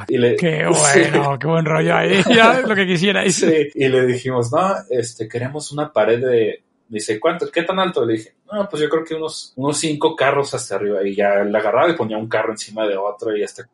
Y, le, ¡Qué bueno! ¡Qué buen rollo ahí! Ya lo que quisiera. Sí, y le dijimos, no, este, queremos una pared de. Dice, ¿cuánto? ¿Qué tan alto? Le dije, no, pues yo creo que unos, unos cinco carros hasta arriba. Y ya le agarraba y ponía un carro encima de otro y hasta.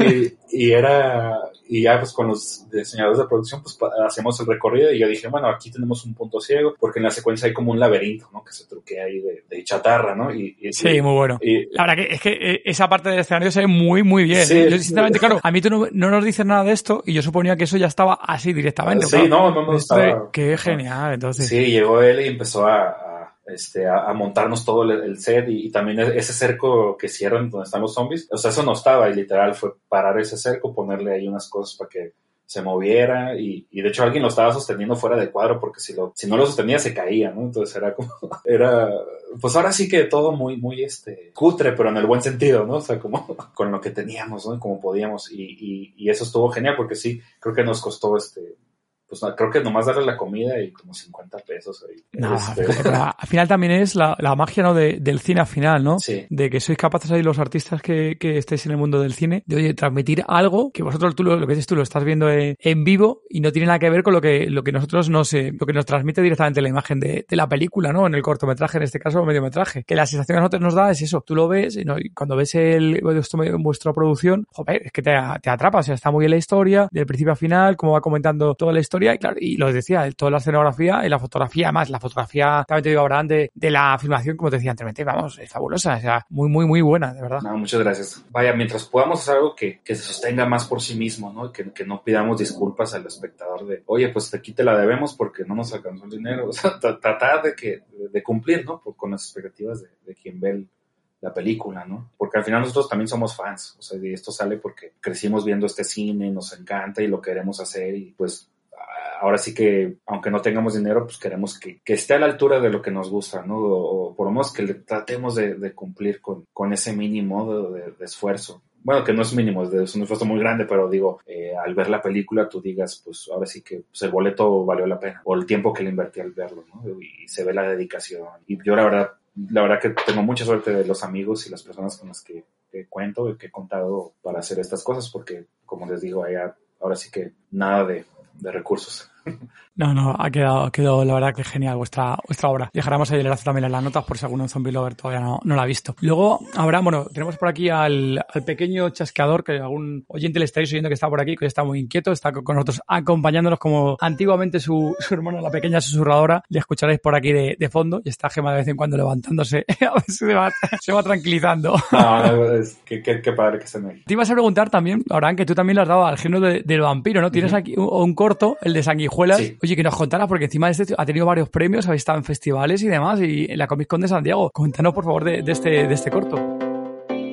y, y era, y ya pues con los diseñadores de producción pues hacemos el recorrido y yo dije, bueno, aquí tenemos un punto ciego porque en la secuencia hay como un laberinto, ¿no? Que se truquea ahí de, de chatarra, ¿no? Y, sí, muy bueno. Y, la verdad que es que eh, esa parte del escenario se ve muy, muy bien. Sí, yo, sinceramente, claro, a mí tú no, no, nos dices nada de esto y yo suponía que eso ya estaba así directamente. Sí, no, no, no estaba. Qué genial, entonces. Sí, llegó él y empezó a este, a, montarnos todo el, set y, también e-, ese cerco que cierran donde están los zombies. O sea, eso no estaba y literal fue parar ese cerco, ponerle ahí unas cosas para que se moviera y, de hecho alguien lo estaba sosteniendo fuera de cuadro porque si, lo, si no lo sostenía se caía, ¿no? Entonces era como, era, pues ahora sí que todo muy, muy, este, cutre, pero en el buen sentido, ¿no? O sea, como con lo que teníamos, ¿no? Como podíamos y, y, y eso estuvo genial porque sí, creo que nos costó, este, pues creo que nomás darle la comida y como 50 pesos ahí. No, este, al final también es la, la magia ¿no? De, del cine al final, ¿no? Sí. De que sois capaces ahí los artistas que, que estéis en el mundo del cine, de oye, transmitir algo que vosotros tú lo, que dices tú lo estás viendo en, vivo y no tiene nada que ver con lo que, lo que nosotros nos, eh, lo que nos transmite directamente la imagen de, de, la película, ¿no? En el cortometraje, en este caso, o mediometraje. Que la sensación que a nosotros nos da es eso. Tú lo ves ¿no? y cuando ves el, vuestra producción, joder, es que te, te atrapa, o sea, está muy bien la historia, del principio a final, cómo va comentando toda la historia y claro, y lo decía, toda la escenografía y la fotografía, más la fotografía, también te digo, Abraham, de, de la filmación, como te decía anteriormente, vamos, es fabulosa, o sea, muy, muy, muy buena, de verdad. No, muchas gracias. Vaya, mientras podamos hacer algo que, que se sostenga más por sí mismo, ¿no? Que, que no pidamos disculpas al espectador de, oye, pues aquí te la debemos porque no nos alcanzó el dinero, o sea, tratar de, que, de cumplir, ¿no? con las expectativas de, de quien ve el, la película, ¿no? Porque al final nosotros también somos fans, o sea, y esto sale porque crecimos viendo este cine, nos encanta y lo queremos hacer y pues ahora sí que, aunque no tengamos dinero, pues queremos que, que esté a la altura de lo que nos gusta, ¿no? O, por lo menos que le tratemos de, de cumplir con, con, ese mínimo de, de, esfuerzo. Bueno, que no es mínimo, es, un esfuerzo muy grande, pero digo, eh, al ver la película tú digas, pues ahora sí que pues, el boleto valió la pena, o el tiempo que le invertí al verlo, ¿no? Y se ve la dedicación. Y yo la verdad, la verdad que tengo mucha suerte de los amigos y las personas con las que, que cuento y que he contado para hacer estas cosas, porque como les digo, allá, ahora sí que nada de de recursos. No, no, ha quedado, ha quedado la verdad que genial vuestra, vuestra obra. Dejaremos ahí el enlace también en las notas por si alguno zombie lover todavía no, no la ha visto. Luego habrá, bueno, tenemos por aquí al, al pequeño chasqueador que algún oyente le estáis oyendo que está por aquí, que está muy inquieto, está con nosotros acompañándonos como antiguamente su, su hermana, la pequeña susurradora. Le escucharéis por aquí de, de fondo y está Gema de vez en cuando levantándose. a ver si se va, se va tranquilizando. No, es que, qué padre que se me. Te ibas a preguntar también, Abraham, que tú también le has dado al género de, del vampiro, ¿no? Tienes aquí un, un corto, el de sanguijuelas. Oye, que nos contara, porque encima de este ha tenido varios premios, habéis estado en festivales y demás, y en la Comic Con de San Diego. Cuéntanos, por favor, de, de, este, de este corto.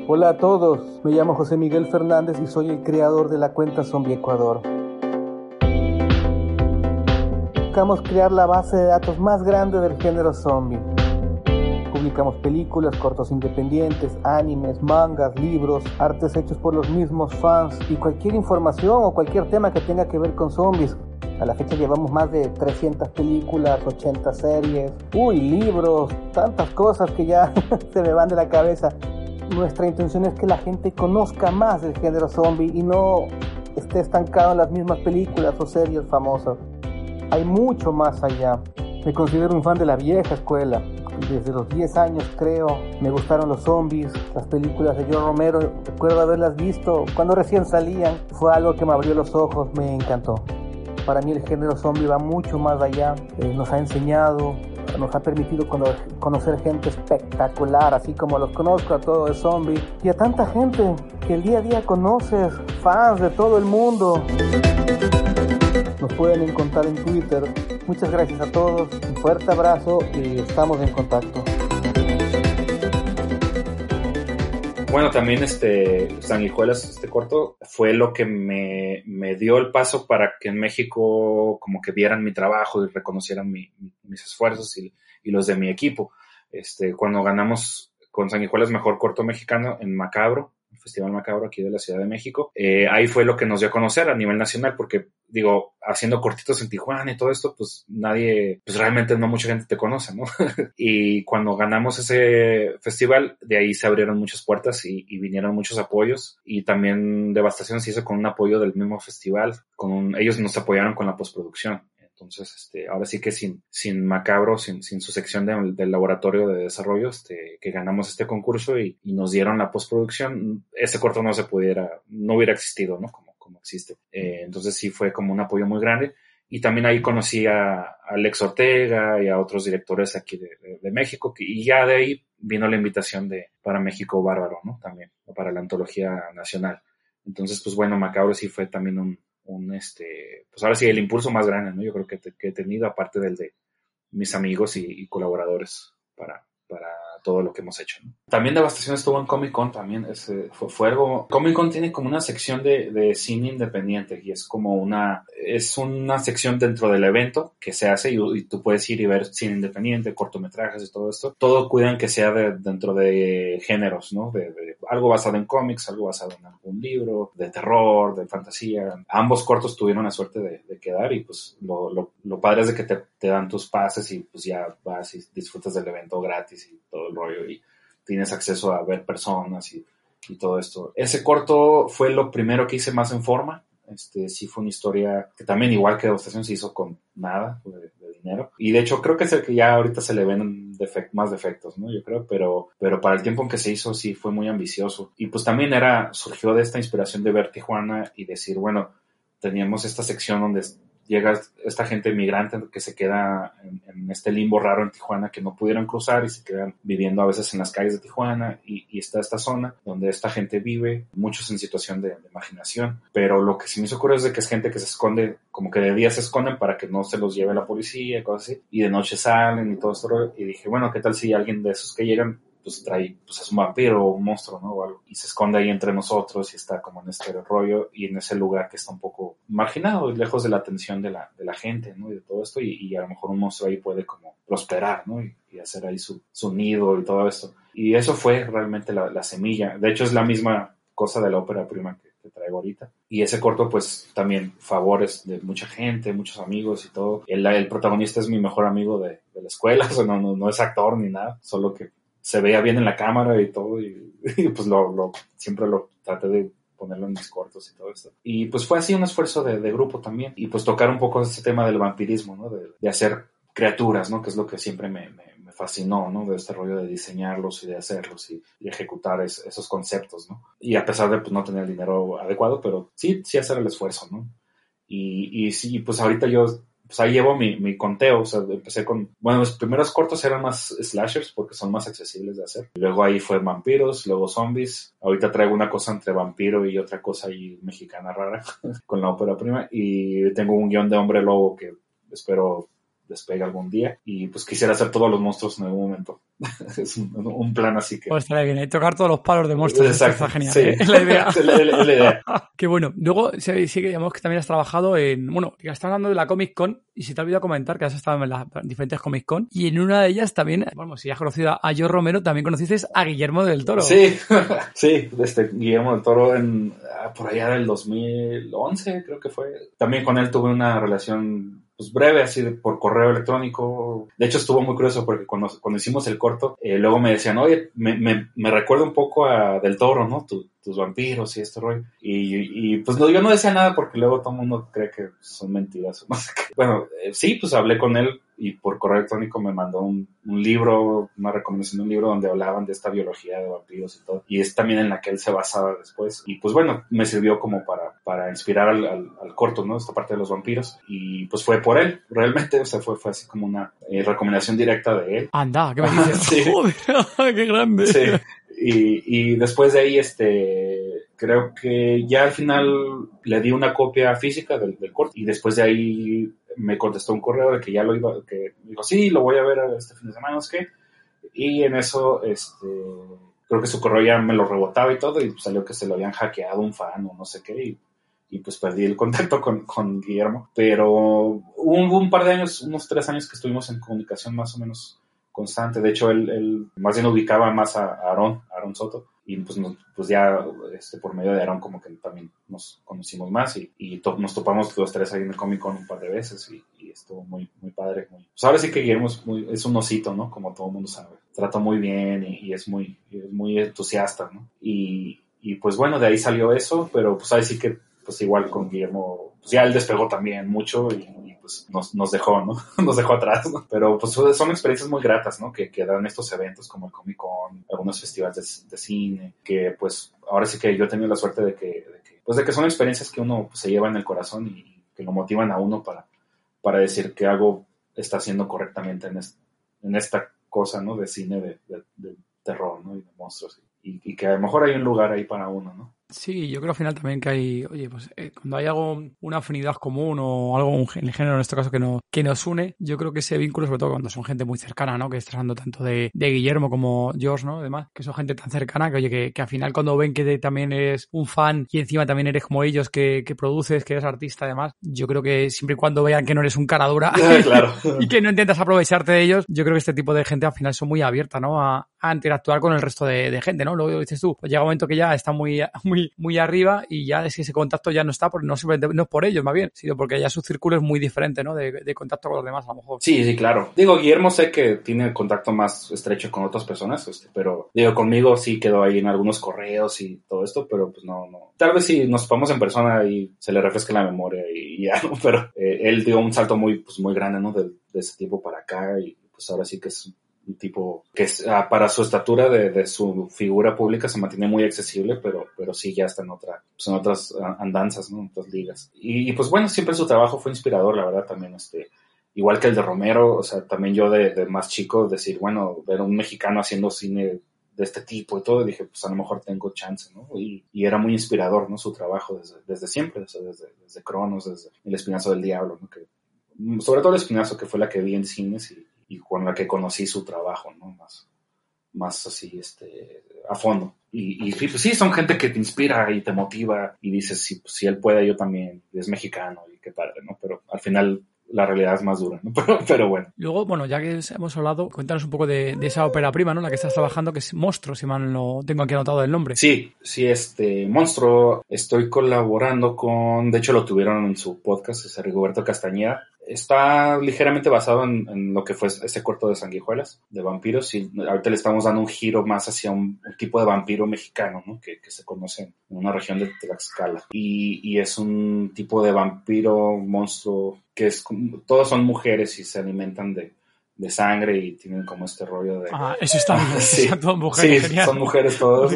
Hola a todos, me llamo José Miguel Fernández y soy el creador de la cuenta Zombie Ecuador. Buscamos crear la base de datos más grande del género zombie. Publicamos películas, cortos independientes, animes, mangas, libros, artes hechos por los mismos fans y cualquier información o cualquier tema que tenga que ver con zombies a la fecha llevamos más de 300 películas, 80 series, uy, libros, tantas cosas que ya se me van de la cabeza. Nuestra intención es que la gente conozca más del género zombie y no esté estancado en las mismas películas o series famosas. Hay mucho más allá. Me considero un fan de la vieja escuela. Desde los 10 años creo, me gustaron los zombies, las películas de John Romero, recuerdo haberlas visto cuando recién salían. Fue algo que me abrió los ojos, me encantó. Para mí el género zombie va mucho más allá. Eh, nos ha enseñado, nos ha permitido conocer gente espectacular, así como los conozco a todos de zombie. Y a tanta gente que el día a día conoces, fans de todo el mundo. Nos pueden encontrar en Twitter. Muchas gracias a todos, un fuerte abrazo y estamos en contacto. Bueno, también este Sanguijuelas, este corto, fue lo que me, me, dio el paso para que en México como que vieran mi trabajo y reconocieran mi, mis esfuerzos y, y, los de mi equipo. Este, cuando ganamos con Sanguijuelas Mejor Corto Mexicano en Macabro, Festival Macabro aquí de la Ciudad de México. Eh, ahí fue lo que nos dio a conocer a nivel nacional, porque digo, haciendo cortitos en Tijuana y todo esto, pues nadie, pues realmente no mucha gente te conoce, ¿no? y cuando ganamos ese festival, de ahí se abrieron muchas puertas y, vinieron muchos apoyos y también Devastación se hizo con un apoyo del mismo festival, con ellos nos apoyaron con la postproducción. Entonces, este, ahora sí que sin, sin Macabro, sin, sin su sección del laboratorio de desarrollo, este, que ganamos este concurso y, nos dieron la postproducción, ese corto no se pudiera, no hubiera existido, ¿no? Como, como existe. Eh, entonces sí fue como un apoyo muy grande. Y también ahí conocí a, Alex Ortega y a otros directores aquí de, de, México, y ya de ahí vino la invitación de, para México Bárbaro, ¿no? También, para la antología nacional. Entonces, pues bueno, Macabro sí fue también un, un, este, pues ahora sí, el impulso más grande, ¿no? Yo creo que, que he tenido, aparte del de mis amigos y, colaboradores para, para todo lo que hemos hecho. También Devastación estuvo en Comic Con, también fue, algo... Comic Con tiene como una sección de, de, cine independiente y es como una... Es una sección dentro del evento que se hace y, tú puedes ir y ver cine independiente, cortometrajes y todo esto. Todo cuidan que sea dentro de géneros, ¿no? De, algo basado en cómics, algo basado en algún libro, de terror, de fantasía. Ambos cortos tuvieron la suerte de, quedar y pues lo, lo, padre es de que te, te dan tus pases y pues ya vas y disfrutas del evento gratis y todo rollo y tienes acceso a ver personas y, y, todo esto. Ese corto fue lo primero que hice más en forma. Este, sí fue una historia que también, igual que Devastación, se hizo con nada de, dinero. Y de hecho, creo que es el que ya ahorita se le ven más defectos, ¿no? Yo creo, pero, pero para el tiempo en que se hizo, sí fue muy ambicioso. Y pues también era, surgió de esta inspiración de ver Tijuana y decir, bueno, teníamos esta sección donde llega esta gente migrante que se queda en, este limbo raro en Tijuana que no pudieron cruzar y se quedan viviendo a veces en las calles de Tijuana y, está esta zona donde esta gente vive, muchos en situación de, de, marginación, pero lo que sí me hizo curioso es que es gente que se esconde, como que de día se esconden para que no se los lleve la policía, cosas así, y de noche salen y todo esto, y dije, bueno, ¿qué tal si alguien de esos que llegan pues trae, pues es un vampiro o un monstruo, ¿no? O algo, y se esconde ahí entre nosotros y está como en este rollo y en ese lugar que está un poco marginado y lejos de la atención de la, de la gente, ¿no? Y de todo esto y, a lo mejor un monstruo ahí puede como prosperar, ¿no? Y, hacer ahí su, su, nido y todo esto. Y eso fue realmente la, la, semilla. De hecho es la misma cosa de la ópera prima que, traigo ahorita. Y ese corto, pues también favores de mucha gente, muchos amigos y todo. El, el protagonista es mi mejor amigo de, de la escuela, o sea, no, no, no, es actor ni nada, solo que se veía bien en la cámara y todo, y, pues lo, lo, siempre lo traté de ponerlo en mis cortos y todo esto. Y pues fue así un esfuerzo de, de grupo también, y pues tocar un poco ese tema del vampirismo, ¿no? De, de hacer criaturas, ¿no? Que es lo que siempre me, me, fascinó, ¿no? De este rollo de diseñarlos y de hacerlos y, y ejecutar esos conceptos, ¿no? Y a pesar de pues, no tener el dinero adecuado, pero sí, sí hacer el esfuerzo, ¿no? Y, y sí, pues ahorita yo pues ahí llevo mi, mi conteo, o sea, empecé con, bueno, los primeros cortos eran más slashers porque son más accesibles de hacer. Luego ahí fue vampiros, luego zombies. Ahorita traigo una cosa entre vampiro y otra cosa ahí mexicana rara con la ópera prima. Y tengo un guion de hombre lobo que espero despegue algún día. Y pues quisiera hacer todos los monstruos en algún momento. es un, plan así que. Pues estaría bien, hay tocar todos los palos de monstruos. Exacto. Está genial. Sí. ¿eh? la idea. es la, idea. Qué bueno. Luego sí, sí que digamos que también has trabajado en. Bueno, que estás hablando de la Comic Con y si te ha olvidado comentar que has estado en las diferentes Comic Con y en una de ellas también, bueno, si has conocido a Joe Romero, también conociste a Guillermo del Toro. Sí, sí, este Guillermo del Toro en ah, por allá del 2011 creo que fue. También con él tuve una relación pues breve, así por correo electrónico. De hecho, estuvo muy curioso porque cuando, cuando hicimos el corto, eh, luego me decían, oye, me, me, me, recuerda un poco a Del Toro, ¿no? tus vampiros y este rollo. Y, y, pues no, yo no decía nada porque luego todo el mundo cree que son mentiras. Bueno, eh, sí, pues hablé con él y por correo electrónico me mandó un, un, libro, una recomendación de un libro donde hablaban de esta biología de vampiros y todo. Y es también en la que él se basaba después. Y pues bueno, me sirvió como para, para inspirar al, al, corto, ¿no? Esta parte de los vampiros. Y pues fue por él, realmente, o sea, fue, fue así como una eh, recomendación directa de él. Anda, ¿qué me dices? sí. Joder, qué grande. Sí. Y, y después de ahí, este, creo que ya al final le di una copia física del, del corto y después de ahí me contestó un correo de que ya lo iba, que dijo, sí, lo voy a ver este fin de semana, no sé qué. Y en eso, este, creo que su correo ya me lo rebotaba y todo, y salió que se lo habían hackeado un fan o no sé qué, y, y pues perdí el contacto con, con Guillermo. Pero hubo un par de años, unos tres años que estuvimos en comunicación más o menos constante. De hecho, él, él más bien ubicaba más a Aaron, Aaron Soto. y pues, pues ya este, por medio de Aaron como que también nos conocimos más y, y nos topamos los tres ahí en el Comic Con un par de veces y, estuvo muy, muy padre. Muy... Pues ahora sí que Guillermo es, muy, es un osito, ¿no? Como todo el mundo sabe. Trata muy bien y, es muy, muy entusiasta, ¿no? Y, y pues bueno, de ahí salió eso, pero pues ahí sí que pues igual con Guillermo, pues ya él despegó también mucho y, pues nos, nos, dejó, ¿no? nos dejó atrás, ¿no? Pero pues son experiencias muy gratas, ¿no? Que, que dan estos eventos como el Comic Con, algunos festivales de, cine, que pues ahora sí que yo he tenido la suerte de que, pues de que son experiencias que uno pues, se lleva en el corazón y que lo motivan a uno para, para decir que algo está haciendo correctamente en, en esta cosa, ¿no? De cine, de, de, terror, ¿no? Y de monstruos. Y, y que a lo mejor hay un lugar ahí para uno, ¿no? Sí, yo creo al final también que hay, oye, pues eh, cuando hay algo, una afinidad común o algo en el género en este caso que, no, que nos une, yo creo que ese vínculo, sobre todo cuando son gente muy cercana, ¿no? Que estás hablando tanto de, de, Guillermo como George, ¿no? Además, que son gente tan cercana que, oye, que, que al final cuando ven que también eres un fan y encima también eres como ellos, que, que produces, que eres artista además, yo creo que siempre y cuando vean que no eres un cara dura claro. y que no intentas aprovecharte de ellos, yo creo que este tipo de gente al final son muy abiertas, ¿no? A, a interactuar con el resto de, de gente, ¿no? Luego dices tú, pues llega un momento que ya está muy, muy, muy arriba y ya es que ese contacto ya no está, porque no simplemente no es por ellos más bien, sino porque ya su círculo es muy diferente, ¿no? De, de, contacto con los demás a lo mejor. Sí, sí, claro. Digo, Guillermo sé que tiene contacto más estrecho con otras personas, este, pero digo, conmigo sí quedó ahí en algunos correos y todo esto, pero pues no, no. Tal vez si nos ponemos en persona y se le refresque la memoria y, ya, ¿no? Pero eh, él dio un salto muy, pues muy grande, ¿no? De, de ese tipo para acá y pues ahora sí que es un tipo que ah, para su estatura de, su figura pública se mantiene muy accesible, pero, pero sí ya está en, otra, pues, en otras andanzas, ¿no? en otras ligas. Y, pues bueno, siempre su trabajo fue inspirador, la verdad, también. Este, igual que el de Romero, o sea, también yo de, más chico decir, bueno, ver a un mexicano haciendo cine de este tipo y todo, dije, pues a lo mejor tengo chance, ¿no? Y, era muy inspirador, ¿no? Su trabajo desde, desde siempre, desde, desde Cronos, desde El Espinazo del Diablo, ¿no? Que, sobre todo El Espinazo, que fue la que vi en cines y, y con la que conocí su trabajo, ¿no? Más, más así, este, a fondo. Y, y pues sí, son gente que te inspira y te motiva y dices, si, si él puede, yo también, es mexicano y qué padre, ¿no? Pero al final la realidad es más dura, ¿no? Pero, bueno. Luego, bueno, ya que hemos hablado, cuéntanos un poco de, esa ópera prima, ¿no? La que estás trabajando, que es Monstruo, si mal lo tengo aquí anotado el nombre. Sí, sí, este, Monstruo, estoy colaborando con, de hecho lo tuvieron en su podcast, es Rigoberto Castañeda, está ligeramente basado en, lo que fue ese corto de sanguijuelas, de vampiros, y ahorita le estamos dando un giro más hacia un, tipo de vampiro mexicano, ¿no? Que, se conoce en una región de Tlaxcala. Y, y es un tipo de vampiro, monstruo, que es, todos son mujeres y se alimentan de, de sangre y tienen como este rollo de... Ah, eso está bien. sí, son mujeres, sí, son mujeres todos.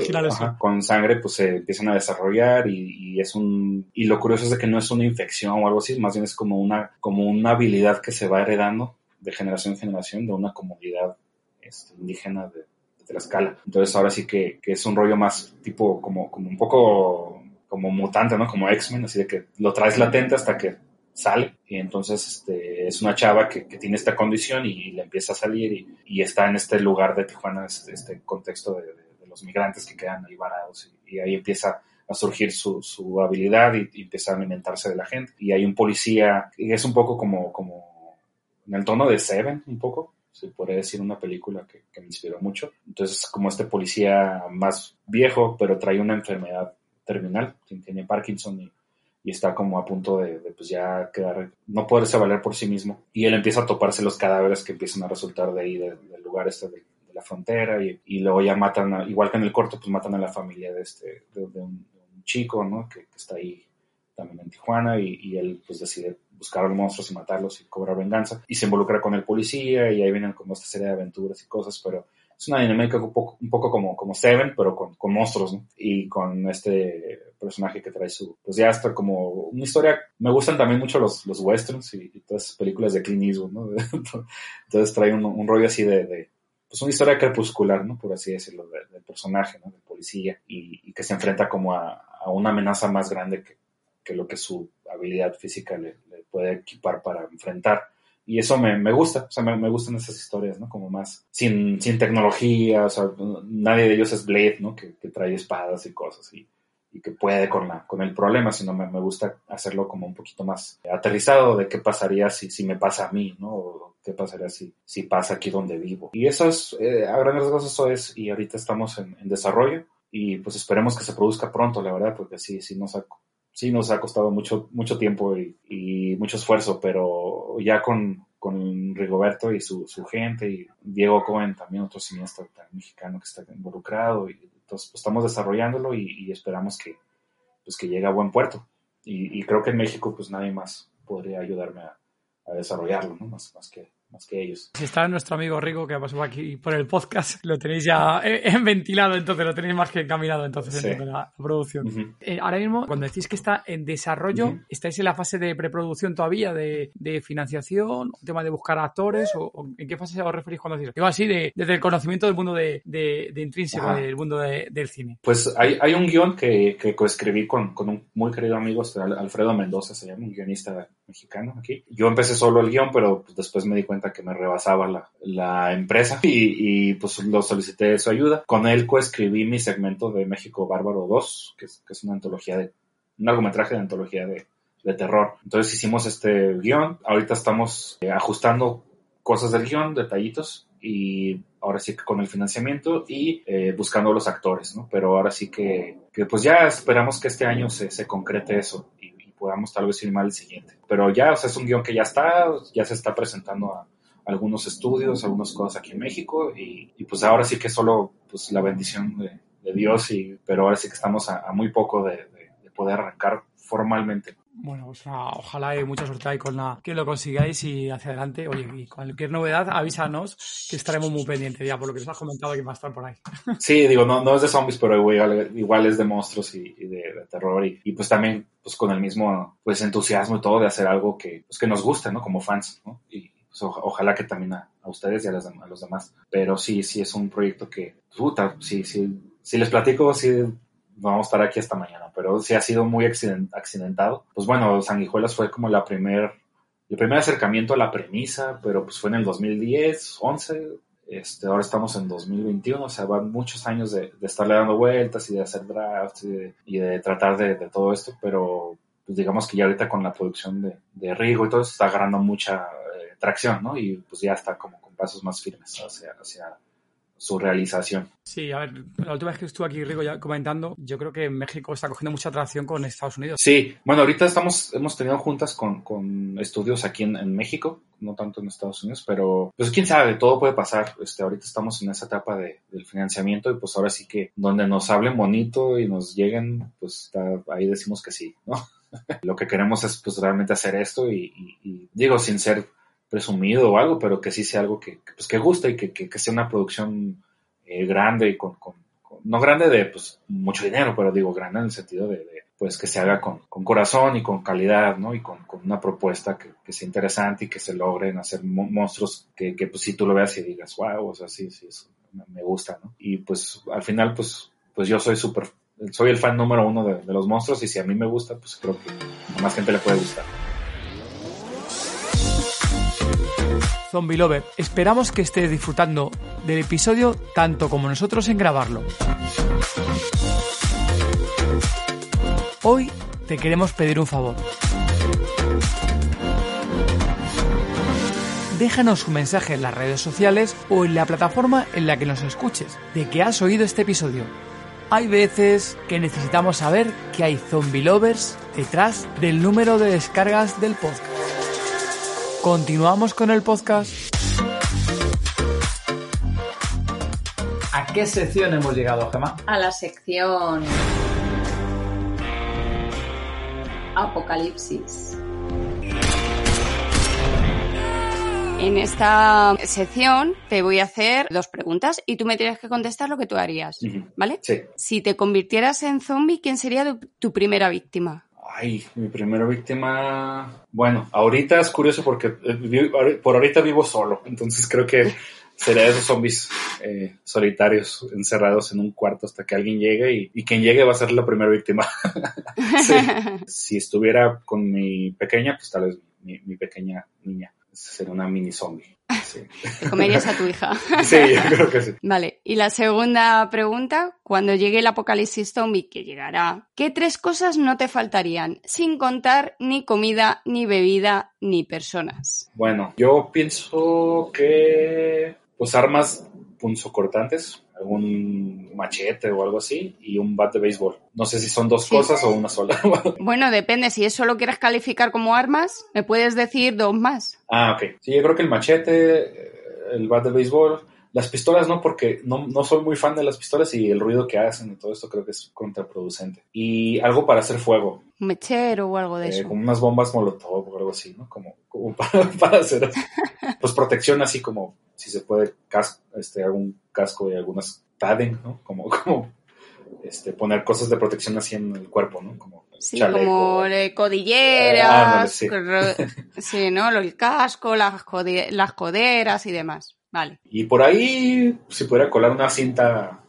con sangre pues se empiezan a desarrollar y, y, es un... Y lo curioso es de que no es una infección o algo así, más bien es como una, como una habilidad que se va heredando de generación en generación de una comunidad este, indígena de, de escala Entonces ahora sí que, que, es un rollo más tipo como, como un poco como mutante, ¿no? Como X-Men, así de que lo traes latente hasta que sale y entonces este, es una chava que, que tiene esta condición y, le empieza a salir y, y, está en este lugar de Tijuana, este, este contexto de, de, los migrantes que quedan ahí varados y, ahí empieza a surgir su, su habilidad y, empieza a alimentarse de la gente. Y hay un policía, y es un poco como, como en el tono de Seven, un poco, se podría decir una película que, que me inspiró mucho. Entonces, como este policía más viejo, pero trae una enfermedad terminal, tiene Parkinson y y está como a punto de, pues ya quedar, no poderse valer por sí mismo. Y él empieza a toparse los cadáveres que empiezan a resultar de ahí, del lugar este de, la frontera, y, y, luego ya matan, igual que en el corto, pues matan a la familia de este, de, un, chico, ¿no? Que, está ahí también en Tijuana, y, y, él pues decide buscar a los monstruos y matarlos y cobrar venganza, y se involucra con el policía, y ahí vienen como esta serie de aventuras y cosas, pero es una dinámica un poco, un poco como, como Seven, pero con, con monstruos, ¿no? Y con este personaje que trae su, pues ya está como una historia, me gustan también mucho los, los westerns y, todas esas películas de Clint Eastwood, ¿no? Entonces trae un, rollo así de, de, pues una historia crepuscular, ¿no? Por así decirlo, del personaje, ¿no? Del policía y, y, que se enfrenta como a, a una amenaza más grande que, que, lo que su habilidad física le puede equipar para enfrentar y eso me, me gusta, o sea, me, me, gustan esas historias, ¿no? Como más sin, sin tecnología, o sea, nadie de ellos es Blade, ¿no? Que, que trae espadas y cosas y, y, que puede con, la, con el problema, sino me, me, gusta hacerlo como un poquito más aterrizado de qué pasaría si, si me pasa a mí, ¿no? O qué pasaría si, si pasa aquí donde vivo. Y eso es, eh, a grandes rasgos eso es, y ahorita estamos en, en desarrollo. y pues esperemos que se produzca pronto, la verdad, porque sí, sí nos ha, sí nos ha costado mucho, mucho tiempo y, mucho esfuerzo, pero ya con, con Rigoberto y su, su, gente y Diego Cohen, también otro cineasta mexicano que está involucrado, y entonces pues, estamos desarrollándolo y, esperamos que, pues, que llegue a buen puerto. Y, y, creo que en México pues nadie más podría ayudarme a, a desarrollarlo, ¿no? más, más que más que ellos. Si está nuestro amigo Rico que pasó aquí por el podcast, lo tenéis ya en ventilado, entonces lo tenéis más que encaminado entonces sí. en la producción. Uh -huh. eh, ahora mismo, cuando decís que está en desarrollo, uh -huh. ¿estáis en la fase de preproducción todavía, de, de financiación, tema de buscar actores? O, o, en qué fase os referís cuando decís? Digo así, de, desde el conocimiento del mundo de, de, de intrínseco, Ajá. del mundo del cine. Pues hay, hay un guion que, que coescribí con, con un muy querido amigo, este, Alfredo Mendoza, se llama, un guionista mexicano aquí. Yo empecé solo el guion, pero pues, después me di cuenta que me rebasaba la, la empresa y, y, pues lo solicité su ayuda. Con él coescribí mi segmento de México Bárbaro 2, que es, que es una antología de, un largometraje de antología de, de terror. Entonces hicimos este guion, ahorita estamos eh, ajustando cosas del guion, detallitos, y ahora sí que con el financiamiento y eh, buscando los actores, ¿no? Pero ahora sí que, que pues ya esperamos que este año se, se concrete eso podamos tal vez filmar el siguiente. Pero ya, o sea, es un guion que ya está, ya se está presentando a algunos estudios, algunas cosas aquí en México y, pues ahora sí que solo pues la bendición de, Dios y pero ahora sí que estamos a, muy poco de poder arrancar formalmente. Bueno, pues ojalá hay mucha suerte ahí con la que lo consigáis y hacia adelante. Oye, y cualquier novedad, avísanos que estaremos muy pendientes ya por lo que nos has comentado que va a estar por ahí. Sí, digo, no, no es de zombies, pero igual, igual es de monstruos y, y de, de, terror y, y, pues también pues con el mismo pues entusiasmo y todo de hacer algo que, pues, que nos guste, ¿no? Como fans, ¿no? Y pues, o, ojalá que también a, a ustedes y a los, a los, demás. Pero sí, sí es un proyecto que, puta, sí, sí, si les platico, sí vamos a estar aquí hasta mañana, pero sí ha sido muy accident accidentado. Pues bueno, Sanguijuelas fue como la primer, el primer acercamiento a la premisa, pero pues fue en el 2010, 11, este, ahora estamos en 2021, o sea, van muchos años de, de estarle dando vueltas y de hacer drafts y de, y de tratar de, todo esto, pero pues digamos que ya ahorita con la producción de, de Rigo y todo está agarrando mucha eh, tracción, ¿no? Y pues ya está como con pasos más firmes hacia su realización. Sí, a ver, la última vez que estuve aquí, Rico, ya comentando, yo creo que México está cogiendo mucha atracción con Estados Unidos. Sí, bueno, ahorita estamos, hemos tenido juntas con, con estudios aquí en, en, México, no tanto en Estados Unidos, pero pues quién sabe, todo puede pasar. Este, ahorita estamos en esa etapa de, del financiamiento y pues ahora sí que donde nos hablen bonito y nos lleguen, pues está, ahí decimos que sí, ¿no? Lo que queremos es pues realmente hacer esto y, y, y digo, sin ser presumido o algo, pero que sí sea algo que, pues que guste y que, que, que sea una producción eh, grande y con, con, no grande de pues mucho dinero, pero digo grande en el sentido de, pues que se haga con, con, corazón y con calidad, ¿no? Y con, con una propuesta que, que, sea interesante y que se logren hacer monstruos que, que pues si tú lo veas y digas, wow, o sea, sí, sí, eso me gusta, ¿no? Y pues al final, pues, pues yo soy súper, soy el fan número uno de, de los monstruos y si a mí me gusta, pues creo que más gente le puede gustar. Zombie Lover, esperamos que estés disfrutando del episodio tanto como nosotros en grabarlo. Hoy te queremos pedir un favor. Déjanos un mensaje en las redes sociales o en la plataforma en la que nos escuches de que has oído este episodio. Hay veces que necesitamos saber que hay zombie lovers detrás del número de descargas del podcast. Continuamos con el podcast. ¿A qué sección hemos llegado, Gemma? A la sección Apocalipsis. En esta sección te voy a hacer dos preguntas y tú me tienes que contestar lo que tú harías, ¿vale? Sí. Si te convirtieras en zombie, ¿quién sería tu primera víctima? Ay, mi primera víctima. Bueno, ahorita es curioso porque eh, por ahorita vivo solo, entonces creo que sería esos zombies eh, solitarios encerrados en un cuarto hasta que alguien llegue y, y quien llegue va a ser la primera víctima. Si estuviera con mi pequeña, pues tal vez mi, mi pequeña niña sería una mini zombie. Sí. Te comerías a tu hija. sí, yo creo que sí. Vale, y la segunda pregunta, cuando llegue el apocalipsis zombie, que llegará, ¿qué tres cosas no te faltarían? Sin contar ni comida, ni bebida, ni personas. Bueno, yo pienso que pues armas punzocortantes, algún machete o algo así y un bat de béisbol. No sé si son dos cosas o una sola. bueno, depende. Si eso lo quieres calificar como armas, me puedes decir dos más. Ah, ok. Sí, yo creo que el machete, el bat de béisbol, las pistolas no, porque no, no, soy muy fan de las pistolas y el ruido que hacen y todo esto creo que es contraproducente. Y algo para hacer fuego. Un mechero o algo de eh, eso. Como unas bombas molotov o algo así, ¿no? Como, como para, para, hacer pues protección así como si se puede casco, este, algún casco y algunas padding, ¿no? Como, como este, poner cosas de protección así en el cuerpo, ¿no? Como Sí, como codilleras, ah, sí. ¿no? El casco, las, las coderas y demás. Vale. Y por ahí se pudiera colar una cinta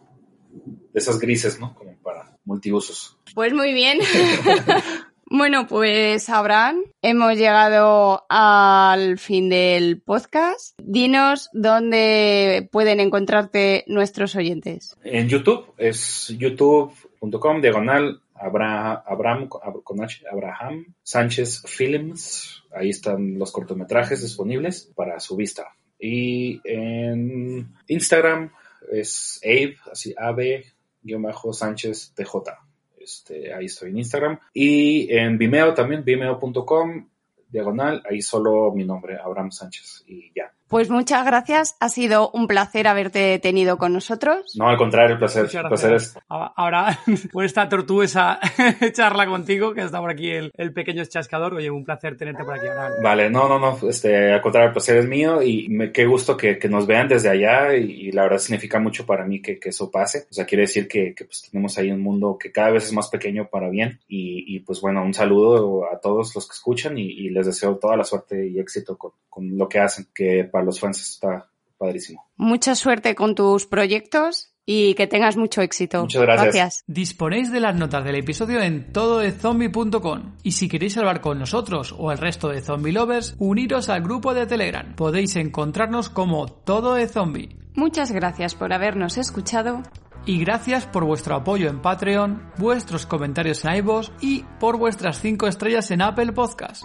de esas grises, ¿no? Como para multiusos. Pues muy bien. bueno, pues Abraham, hemos llegado al fin del podcast. Dinos dónde pueden encontrarte nuestros oyentes. En YouTube es youtube.com diagonal Abraham, Abraham, con H, Abraham Sánchez Films. Ahí están los cortometrajes disponibles para su vista. Y en Instagram es Abe, así Abe-Sánchez TJ. Este, ahí estoy en Instagram. Y en Vimeo también, vimeo.com, diagonal, ahí solo mi nombre, Abraham Sánchez, y ya. Pues muchas gracias. Ha sido un placer haberte tenido con nosotros. No, al contrario, el placer. El placer es... Ahora, por esta tortuosa charla contigo, que está por aquí el, pequeño chascador. Oye, un placer tenerte por aquí. Ahora. Vale, no, no, no. Este, al contrario, el placer es mío y me, qué gusto que, que nos vean desde allá y, la verdad significa mucho para mí que, que eso pase. O sea, quiere decir que, que pues, tenemos ahí un mundo que cada vez es más pequeño para bien y, y pues bueno, un saludo a todos los que escuchan y, y les deseo toda la suerte y éxito con, con lo que hacen, que para los fans está padrísimo. Mucha suerte con tus proyectos y que tengas mucho éxito. Muchas gracias. Disponéis de las notas del episodio en tododezombie.com y si queréis hablar con nosotros o el resto de zombie lovers, uniros al grupo de Telegram. Podéis encontrarnos como Todo de Zombie. Muchas gracias por habernos escuchado. Y gracias por vuestro apoyo en Patreon, vuestros comentarios en iVoox y por vuestras 5 estrellas en Apple Podcast.